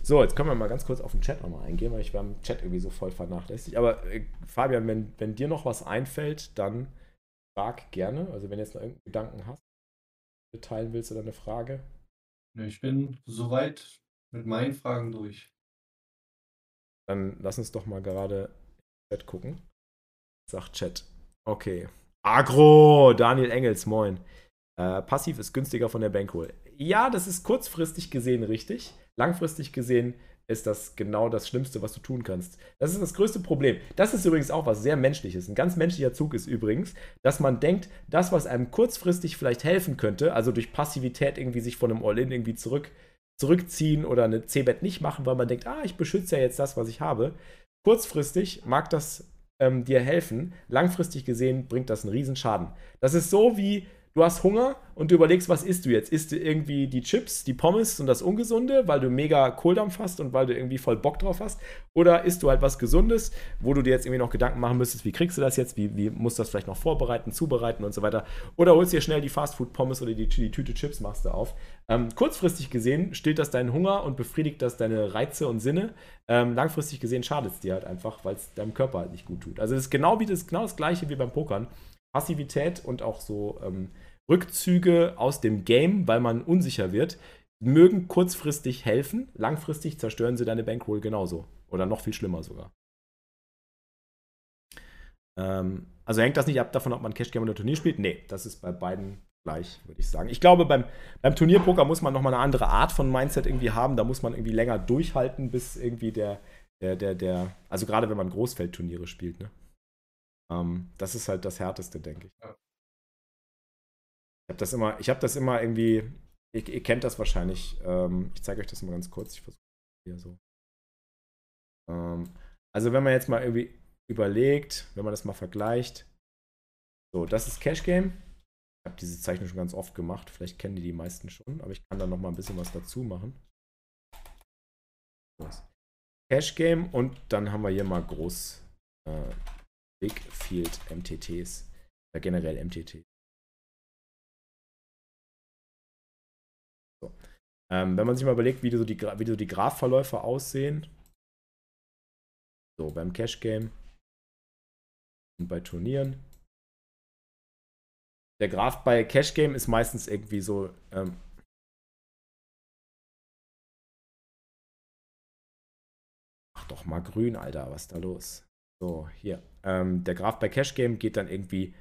so, jetzt können wir mal ganz kurz auf den Chat nochmal eingehen, weil ich war im Chat irgendwie so voll vernachlässigt. Aber äh, Fabian, wenn, wenn dir noch was einfällt, dann frag gerne. Also wenn du jetzt noch irgendeinen Gedanken hast, teilen willst oder eine Frage. Ich bin soweit mit meinen Fragen durch. Dann lass uns doch mal gerade im Chat gucken. Sagt Chat. Okay. Agro, Daniel Engels, moin. Äh, passiv ist günstiger von der Bankroll. Ja, das ist kurzfristig gesehen richtig langfristig gesehen ist das genau das Schlimmste, was du tun kannst. Das ist das größte Problem. Das ist übrigens auch was sehr Menschliches. Ein ganz menschlicher Zug ist übrigens, dass man denkt, das, was einem kurzfristig vielleicht helfen könnte, also durch Passivität irgendwie sich von einem All-In irgendwie zurück, zurückziehen oder eine C-Bet nicht machen, weil man denkt, ah, ich beschütze ja jetzt das, was ich habe. Kurzfristig mag das ähm, dir helfen. Langfristig gesehen bringt das einen Riesenschaden. Das ist so wie du hast Hunger und du überlegst, was isst du jetzt? Isst du irgendwie die Chips, die Pommes und das Ungesunde, weil du mega Kohldampf hast und weil du irgendwie voll Bock drauf hast? Oder isst du halt was Gesundes, wo du dir jetzt irgendwie noch Gedanken machen müsstest, wie kriegst du das jetzt? Wie, wie musst du das vielleicht noch vorbereiten, zubereiten und so weiter? Oder holst dir schnell die Fastfood-Pommes oder die, die, Tüte Chips machst du auf. Ähm, kurzfristig gesehen stillt das deinen Hunger und befriedigt das deine Reize und Sinne. Ähm, langfristig gesehen schadet es dir halt einfach, weil es deinem Körper halt nicht gut tut. Also es ist genau, wie das, genau das gleiche wie beim Pokern. Passivität und auch so ähm, Rückzüge aus dem Game, weil man unsicher wird, mögen kurzfristig helfen, langfristig zerstören sie deine Bankroll genauso. Oder noch viel schlimmer sogar. Ähm, also hängt das nicht ab davon, ob man Cash Game oder Turnier spielt? Nee, das ist bei beiden gleich, würde ich sagen. Ich glaube, beim, beim Turnierpoker muss man nochmal eine andere Art von Mindset irgendwie haben. Da muss man irgendwie länger durchhalten, bis irgendwie der, der, der, der, also gerade wenn man Großfeldturniere spielt, ne? Ähm, das ist halt das Härteste, denke ich. Ja. Ich habe das immer, ich habe das immer irgendwie, ihr, ihr, kennt das wahrscheinlich. Ähm, ich zeige euch das mal ganz kurz. Ich versuche hier so. Ähm, also wenn man jetzt mal irgendwie überlegt, wenn man das mal vergleicht. So, das ist Cash Game. Ich habe diese Zeichnung schon ganz oft gemacht. Vielleicht kennen die die meisten schon, aber ich kann da noch mal ein bisschen was dazu machen. Cash Game und dann haben wir hier mal groß äh, Big Field MTTs, oder generell MTT. Ähm, wenn man sich mal überlegt, wie so die, wie so die Graphverläufe aussehen. So, beim Cash Game und bei Turnieren. Der Graph bei Cash Game ist meistens irgendwie so. Ähm, doch mal grün, Alter, was ist da los? So, hier. Ähm, der Graph bei Cash Game geht dann irgendwie,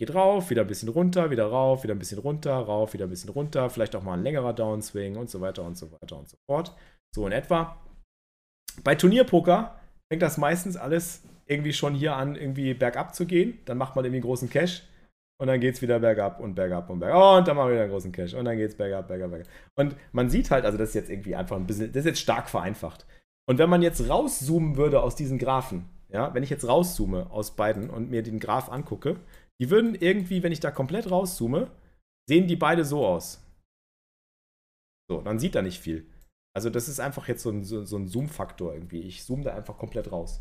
geht rauf, wieder ein bisschen runter, wieder rauf, wieder ein bisschen runter, rauf, wieder ein bisschen runter, vielleicht auch mal ein längerer Downswing und so weiter und so weiter und so fort. So in etwa. Bei Turnierpoker fängt das meistens alles irgendwie schon hier an, irgendwie bergab zu gehen. Dann macht man irgendwie einen großen Cash und dann geht es wieder bergab und bergab und bergab. Oh, und dann machen wir wieder einen großen Cash und dann geht es bergab, bergab, bergab. Und man sieht halt, also das ist jetzt irgendwie einfach ein bisschen, das ist jetzt stark vereinfacht. Und wenn man jetzt rauszoomen würde aus diesen Graphen, ja, wenn ich jetzt rauszoome aus beiden und mir den Graph angucke, die würden irgendwie, wenn ich da komplett rauszoome, sehen die beide so aus. So, dann sieht da nicht viel. Also das ist einfach jetzt so ein, so, so ein Zoom-Faktor irgendwie. Ich zoome da einfach komplett raus.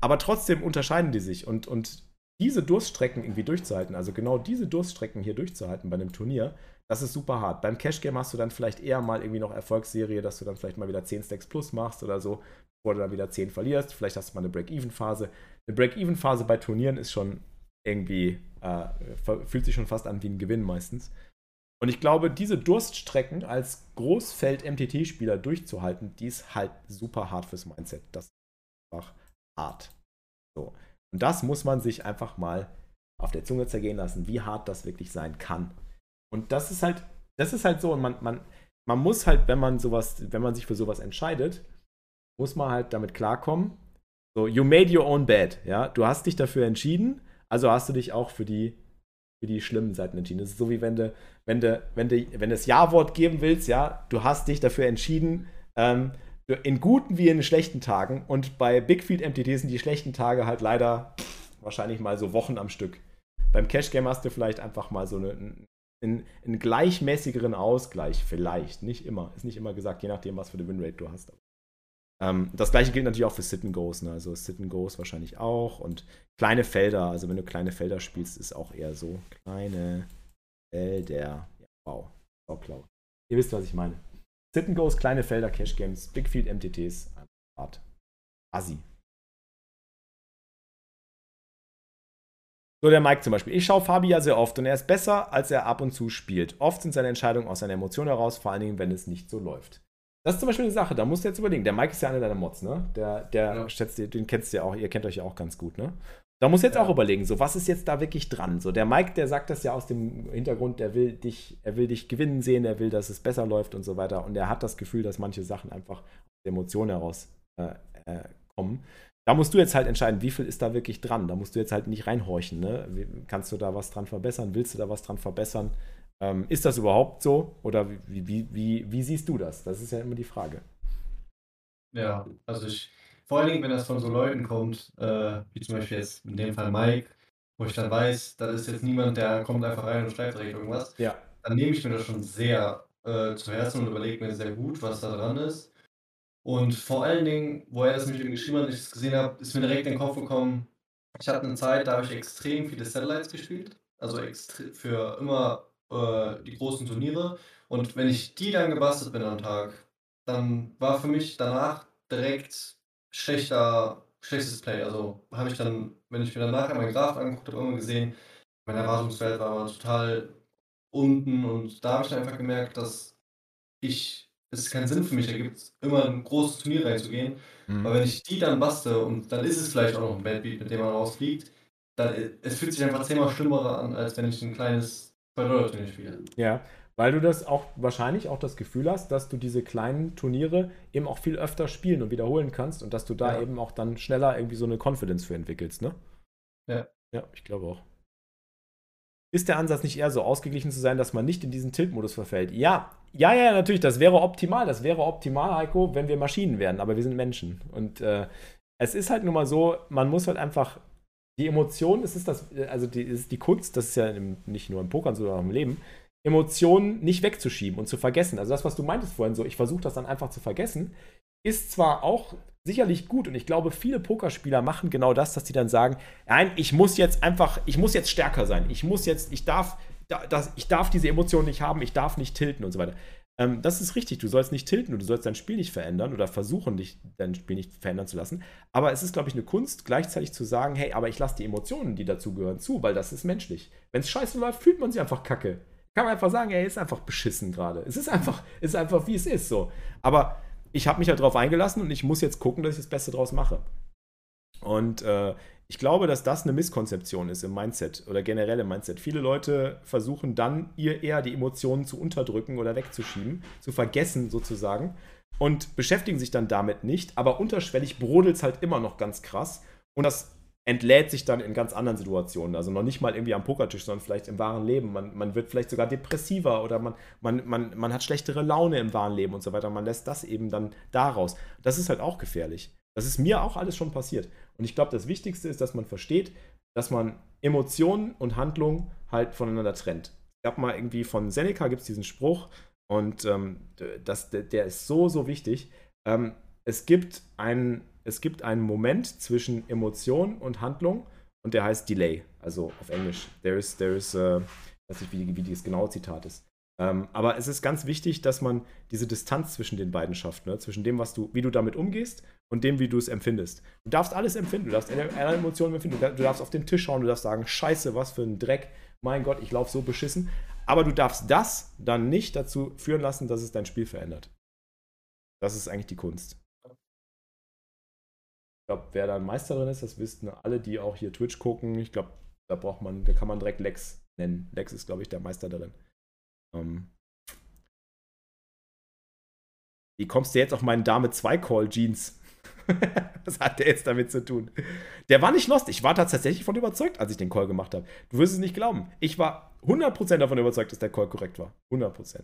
Aber trotzdem unterscheiden die sich und, und diese Durststrecken irgendwie durchzuhalten, also genau diese Durststrecken hier durchzuhalten bei einem Turnier, das ist super hart. Beim Cash Game hast du dann vielleicht eher mal irgendwie noch Erfolgsserie, dass du dann vielleicht mal wieder 10 Stacks plus machst oder so, bevor du dann wieder 10 verlierst. Vielleicht hast du mal eine Break-Even-Phase. Eine Break-Even-Phase bei Turnieren ist schon irgendwie, äh, fühlt sich schon fast an wie ein Gewinn meistens. Und ich glaube, diese Durststrecken als Großfeld-MTT-Spieler durchzuhalten, die ist halt super hart fürs Mindset. Das ist einfach hart. So. Und das muss man sich einfach mal auf der Zunge zergehen lassen, wie hart das wirklich sein kann. Und das ist halt, das ist halt so, und man, man, man muss halt, wenn man sowas, wenn man sich für sowas entscheidet, muss man halt damit klarkommen. So, you made your own bed, ja. Du hast dich dafür entschieden, also hast du dich auch für die, für die schlimmen Seiten entschieden. Das ist so wie wenn du, wenn du, wenn du, wenn du das Ja-Wort geben willst, ja, du hast dich dafür entschieden, ähm, in guten wie in schlechten Tagen. Und bei Big Field MTT sind die schlechten Tage halt leider wahrscheinlich mal so Wochen am Stück. Beim Cash Game hast du vielleicht einfach mal so eine, einen, einen gleichmäßigeren Ausgleich, vielleicht. Nicht immer. Ist nicht immer gesagt, je nachdem, was für eine Winrate du hast. Ähm, das gleiche gilt natürlich auch für Sit and Goes. Ne? Also Sit and Goes wahrscheinlich auch. Und kleine Felder, also wenn du kleine Felder spielst, ist auch eher so. Kleine Felder. Ja, wow. Sauklau. Ihr wisst, was ich meine. Sit and Goes, kleine Felder, Cash Games, Big Field MTTs. Art. Assi. So der Mike zum Beispiel. Ich schaue Fabi ja sehr oft und er ist besser, als er ab und zu spielt. Oft sind seine Entscheidungen aus seiner Emotion heraus, vor allen Dingen, wenn es nicht so läuft. Das ist zum Beispiel eine Sache, da musst du jetzt überlegen. Der Mike ist ja einer deiner Mods, ne? Der, der ja. schätzt, den kennst du ja auch, ihr kennt euch ja auch ganz gut, ne? Da musst du jetzt ja. auch überlegen, so was ist jetzt da wirklich dran? So der Mike, der sagt das ja aus dem Hintergrund, der will dich, er will dich gewinnen sehen, er will, dass es besser läuft und so weiter. Und er hat das Gefühl, dass manche Sachen einfach aus der Emotion heraus äh, äh, kommen da musst du jetzt halt entscheiden, wie viel ist da wirklich dran. Da musst du jetzt halt nicht reinhorchen. Ne? Kannst du da was dran verbessern? Willst du da was dran verbessern? Ähm, ist das überhaupt so? Oder wie, wie, wie, wie siehst du das? Das ist ja immer die Frage. Ja, also ich, vor allen Dingen, wenn das von so Leuten kommt, äh, wie zum Beispiel jetzt in dem Fall Mike, wo ich dann weiß, da ist jetzt niemand, der kommt einfach rein und schreibt direkt irgendwas, ja. dann nehme ich mir das schon sehr äh, zu Herzen und überlege mir sehr gut, was da dran ist. Und vor allen Dingen, wo er das mit ihm geschrieben hat, ich es gesehen habe, ist mir direkt in den Kopf gekommen, ich hatte eine Zeit, da habe ich extrem viele Satellites gespielt. Also für immer äh, die großen Turniere. Und wenn ich die dann gebastelt bin am Tag, dann war für mich danach direkt schlechter, schlechtes Play. Also habe ich dann, wenn ich mir dann nachher meinen Graph angeguckt habe, immer gesehen, mein Erwartungswert war total unten und da habe ich dann einfach gemerkt, dass ich es keinen Sinn für mich ergibt, immer ein großes Turnier reinzugehen. Mhm. Weil wenn ich die dann baste und dann ist es vielleicht auch noch ein Bad Beat, mit dem man rausfliegt, dann es fühlt sich einfach zehnmal schlimmer an, als wenn ich ein kleines 2-Dollar-Turnier spiele. Ja, weil du das auch wahrscheinlich auch das Gefühl hast, dass du diese kleinen Turniere eben auch viel öfter spielen und wiederholen kannst und dass du da ja. eben auch dann schneller irgendwie so eine Confidence für entwickelst, ne? Ja. Ja, ich glaube auch. Ist der Ansatz nicht eher so ausgeglichen zu sein, dass man nicht in diesen Tilt-Modus verfällt? Ja, ja, ja, natürlich, das wäre optimal. Das wäre optimal, Heiko, wenn wir Maschinen wären, aber wir sind Menschen. Und äh, es ist halt nun mal so, man muss halt einfach. Die Emotionen, es ist das, also die, ist die Kunst, das ist ja im, nicht nur im Pokern, sondern auch im Leben, Emotionen nicht wegzuschieben und zu vergessen. Also das, was du meintest vorhin, so ich versuche das dann einfach zu vergessen, ist zwar auch sicherlich gut und ich glaube, viele Pokerspieler machen genau das, dass sie dann sagen, nein, ich muss jetzt einfach, ich muss jetzt stärker sein. Ich muss jetzt, ich darf, das, ich darf diese Emotionen nicht haben, ich darf nicht tilten und so weiter. Ähm, das ist richtig, du sollst nicht tilten und du sollst dein Spiel nicht verändern oder versuchen, dich dein Spiel nicht verändern zu lassen. Aber es ist, glaube ich, eine Kunst, gleichzeitig zu sagen, hey, aber ich lasse die Emotionen, die dazugehören, zu, weil das ist menschlich. Wenn es scheiße läuft, fühlt man sich einfach kacke. Kann man einfach sagen, ey, ist einfach beschissen gerade. Es ist einfach, ist einfach, wie es ist, so. Aber ich habe mich halt darauf eingelassen und ich muss jetzt gucken, dass ich das Beste draus mache. Und äh, ich glaube, dass das eine Misskonzeption ist im Mindset oder generell im Mindset. Viele Leute versuchen dann ihr eher die Emotionen zu unterdrücken oder wegzuschieben, zu vergessen sozusagen und beschäftigen sich dann damit nicht, aber unterschwellig brodelt es halt immer noch ganz krass und das entlädt sich dann in ganz anderen Situationen. Also noch nicht mal irgendwie am Pokertisch, sondern vielleicht im wahren Leben. Man, man wird vielleicht sogar depressiver oder man, man, man, man hat schlechtere Laune im wahren Leben und so weiter. Man lässt das eben dann daraus. Das ist halt auch gefährlich. Das ist mir auch alles schon passiert. Und ich glaube, das Wichtigste ist, dass man versteht, dass man Emotionen und Handlungen halt voneinander trennt. Ich habe mal irgendwie von Seneca gibt es diesen Spruch und ähm, das, der ist so, so wichtig. Ähm, es, gibt einen, es gibt einen Moment zwischen Emotion und Handlung und der heißt Delay, also auf Englisch. There is, there is, uh, weiß nicht, wie, wie das genaue Zitat ist. Ähm, aber es ist ganz wichtig, dass man diese Distanz zwischen den beiden schafft, ne? zwischen dem, was du, wie du damit umgehst und dem, wie du es empfindest. Du darfst alles empfinden, du darfst alle Emotionen empfinden, du darfst auf den Tisch schauen, du darfst sagen, scheiße, was für ein Dreck, mein Gott, ich laufe so beschissen. Aber du darfst das dann nicht dazu führen lassen, dass es dein Spiel verändert. Das ist eigentlich die Kunst. Ich glaube, wer da ein Meister drin ist, das wissen alle, die auch hier Twitch gucken. Ich glaube, da braucht man, da kann man direkt Lex nennen. Lex ist, glaube ich, der Meister darin. Ähm, wie kommst du jetzt auf meinen Dame 2 Call Jeans? Was hat der jetzt damit zu tun? Der war nicht lost. Ich war tatsächlich von überzeugt, als ich den Call gemacht habe. Du wirst es nicht glauben. Ich war 100% davon überzeugt, dass der Call korrekt war. 100%.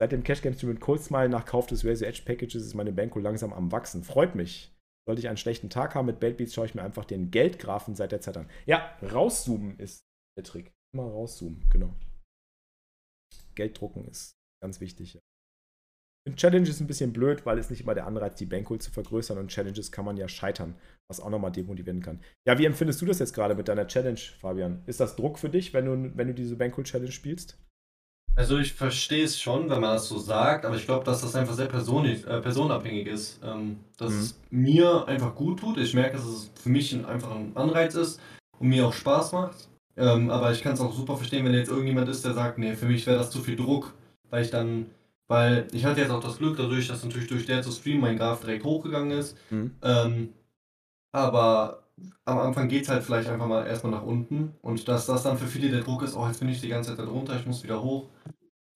Seit dem Cash Game Stream mit Cold Smile nach Kauf des Razor Edge Packages ist meine Banko langsam am Wachsen. Freut mich. Sollte ich einen schlechten Tag haben mit Baitbeats, schaue ich mir einfach den Geldgrafen seit der Zeit an. Ja, rauszoomen ist der Trick. Immer rauszoomen, genau. Geld drucken ist ganz wichtig. Challenge ist ein bisschen blöd, weil es nicht immer der Anreiz, die Bankroll zu vergrößern und Challenges kann man ja scheitern, was auch nochmal demotivieren kann. Ja, wie empfindest du das jetzt gerade mit deiner Challenge, Fabian? Ist das Druck für dich, wenn du, wenn du diese Bankroll Challenge spielst? Also ich verstehe es schon, wenn man das so sagt, aber ich glaube, dass das einfach sehr personig, äh, personabhängig ist. Ähm, dass mhm. es mir einfach gut tut. Ich merke, dass es für mich ein, einfach ein Anreiz ist und mir auch Spaß macht. Ähm, aber ich kann es auch super verstehen, wenn jetzt irgendjemand ist, der sagt, nee, für mich wäre das zu viel Druck, weil ich dann weil ich hatte jetzt auch das Glück dadurch, dass natürlich durch der zu streamen mein Graph direkt hochgegangen ist. Mhm. Ähm, aber am Anfang geht es halt vielleicht einfach mal erstmal nach unten. Und dass das dann für viele der Druck ist, oh, jetzt bin ich die ganze Zeit da drunter, ich muss wieder hoch.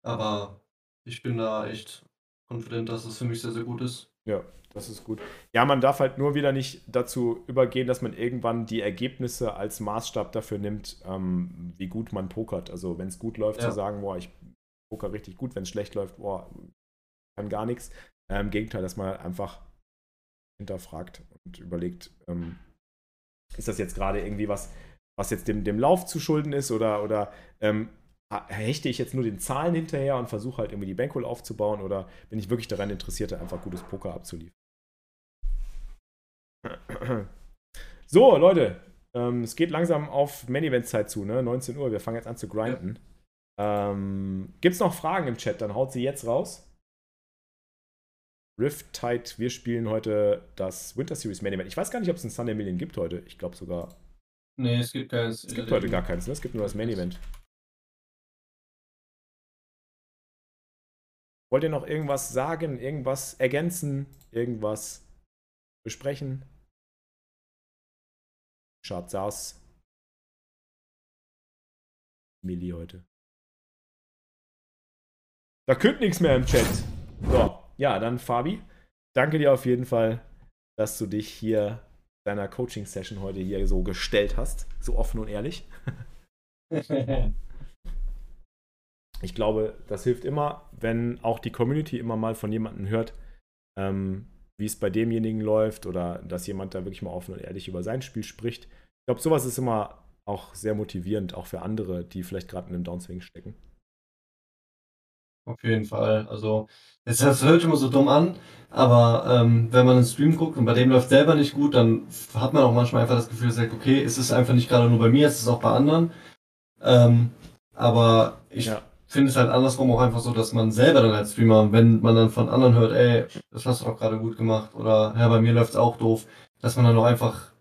Aber ich bin da echt confident, dass es für mich sehr, sehr gut ist. Ja, das ist gut. Ja, man darf halt nur wieder nicht dazu übergehen, dass man irgendwann die Ergebnisse als Maßstab dafür nimmt, ähm, wie gut man pokert. Also wenn es gut läuft, ja. zu sagen, boah, ich Poker richtig gut. Wenn es schlecht läuft, boah, kann gar nichts. Im Gegenteil, dass man einfach hinterfragt und überlegt, ähm, ist das jetzt gerade irgendwie was, was jetzt dem, dem Lauf zu schulden ist oder, oder ähm, hechte ich jetzt nur den Zahlen hinterher und versuche halt irgendwie die Bankroll aufzubauen oder bin ich wirklich daran interessiert, einfach gutes Poker abzuliefern? So, Leute, ähm, es geht langsam auf Main-Event-Zeit zu, ne? 19 Uhr. Wir fangen jetzt an zu grinden. Ja. Ähm, Gibt es noch Fragen im Chat? Dann haut sie jetzt raus. Rift Tide, wir spielen heute das Winter Series Main Event. Ich weiß gar nicht, ob es ein Sunday Million gibt heute. Ich glaube sogar. Nee, es gibt keins. Es gibt heute gar keins, ne? Es gibt nur das Main Event. Wollt ihr noch irgendwas sagen, irgendwas ergänzen, irgendwas besprechen? Schaut's aus. Milli heute. Da könnte nichts mehr im Chat. So, ja, dann Fabi, danke dir auf jeden Fall, dass du dich hier deiner Coaching-Session heute hier so gestellt hast. So offen und ehrlich. ich glaube, das hilft immer, wenn auch die Community immer mal von jemandem hört, ähm, wie es bei demjenigen läuft oder dass jemand da wirklich mal offen und ehrlich über sein Spiel spricht. Ich glaube, sowas ist immer auch sehr motivierend, auch für andere, die vielleicht gerade in einem Downswing stecken. Auf jeden Fall. Also, es das hört immer so dumm an, aber ähm, wenn man einen Stream guckt und bei dem läuft selber nicht gut, dann hat man auch manchmal einfach das Gefühl, sagt, okay, es ist einfach nicht gerade nur bei mir, es ist auch bei anderen. Ähm, aber ich ja. finde es halt andersrum auch einfach so, dass man selber dann als Streamer, wenn man dann von anderen hört, ey, das hast du auch gerade gut gemacht oder ja, bei mir läuft es auch doof, dass man dann auch einfach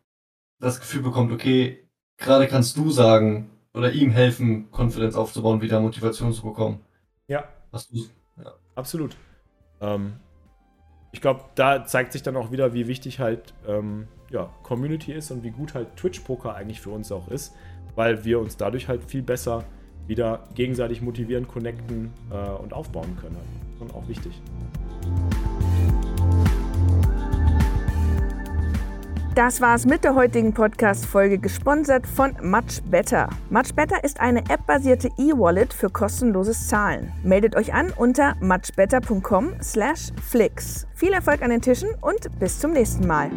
das Gefühl bekommt, okay, gerade kannst du sagen oder ihm helfen, Konfidenz aufzubauen, wieder Motivation zu bekommen. Ja, ja. Absolut. Ähm, ich glaube, da zeigt sich dann auch wieder, wie wichtig halt ähm, ja, Community ist und wie gut halt Twitch-Poker eigentlich für uns auch ist, weil wir uns dadurch halt viel besser wieder gegenseitig motivieren, connecten äh, und aufbauen können. Das ist auch wichtig. Das war's mit der heutigen Podcast-Folge, gesponsert von Much Better. Much Better ist eine appbasierte E-Wallet für kostenloses Zahlen. Meldet euch an unter muchbetter.com/flix. Viel Erfolg an den Tischen und bis zum nächsten Mal.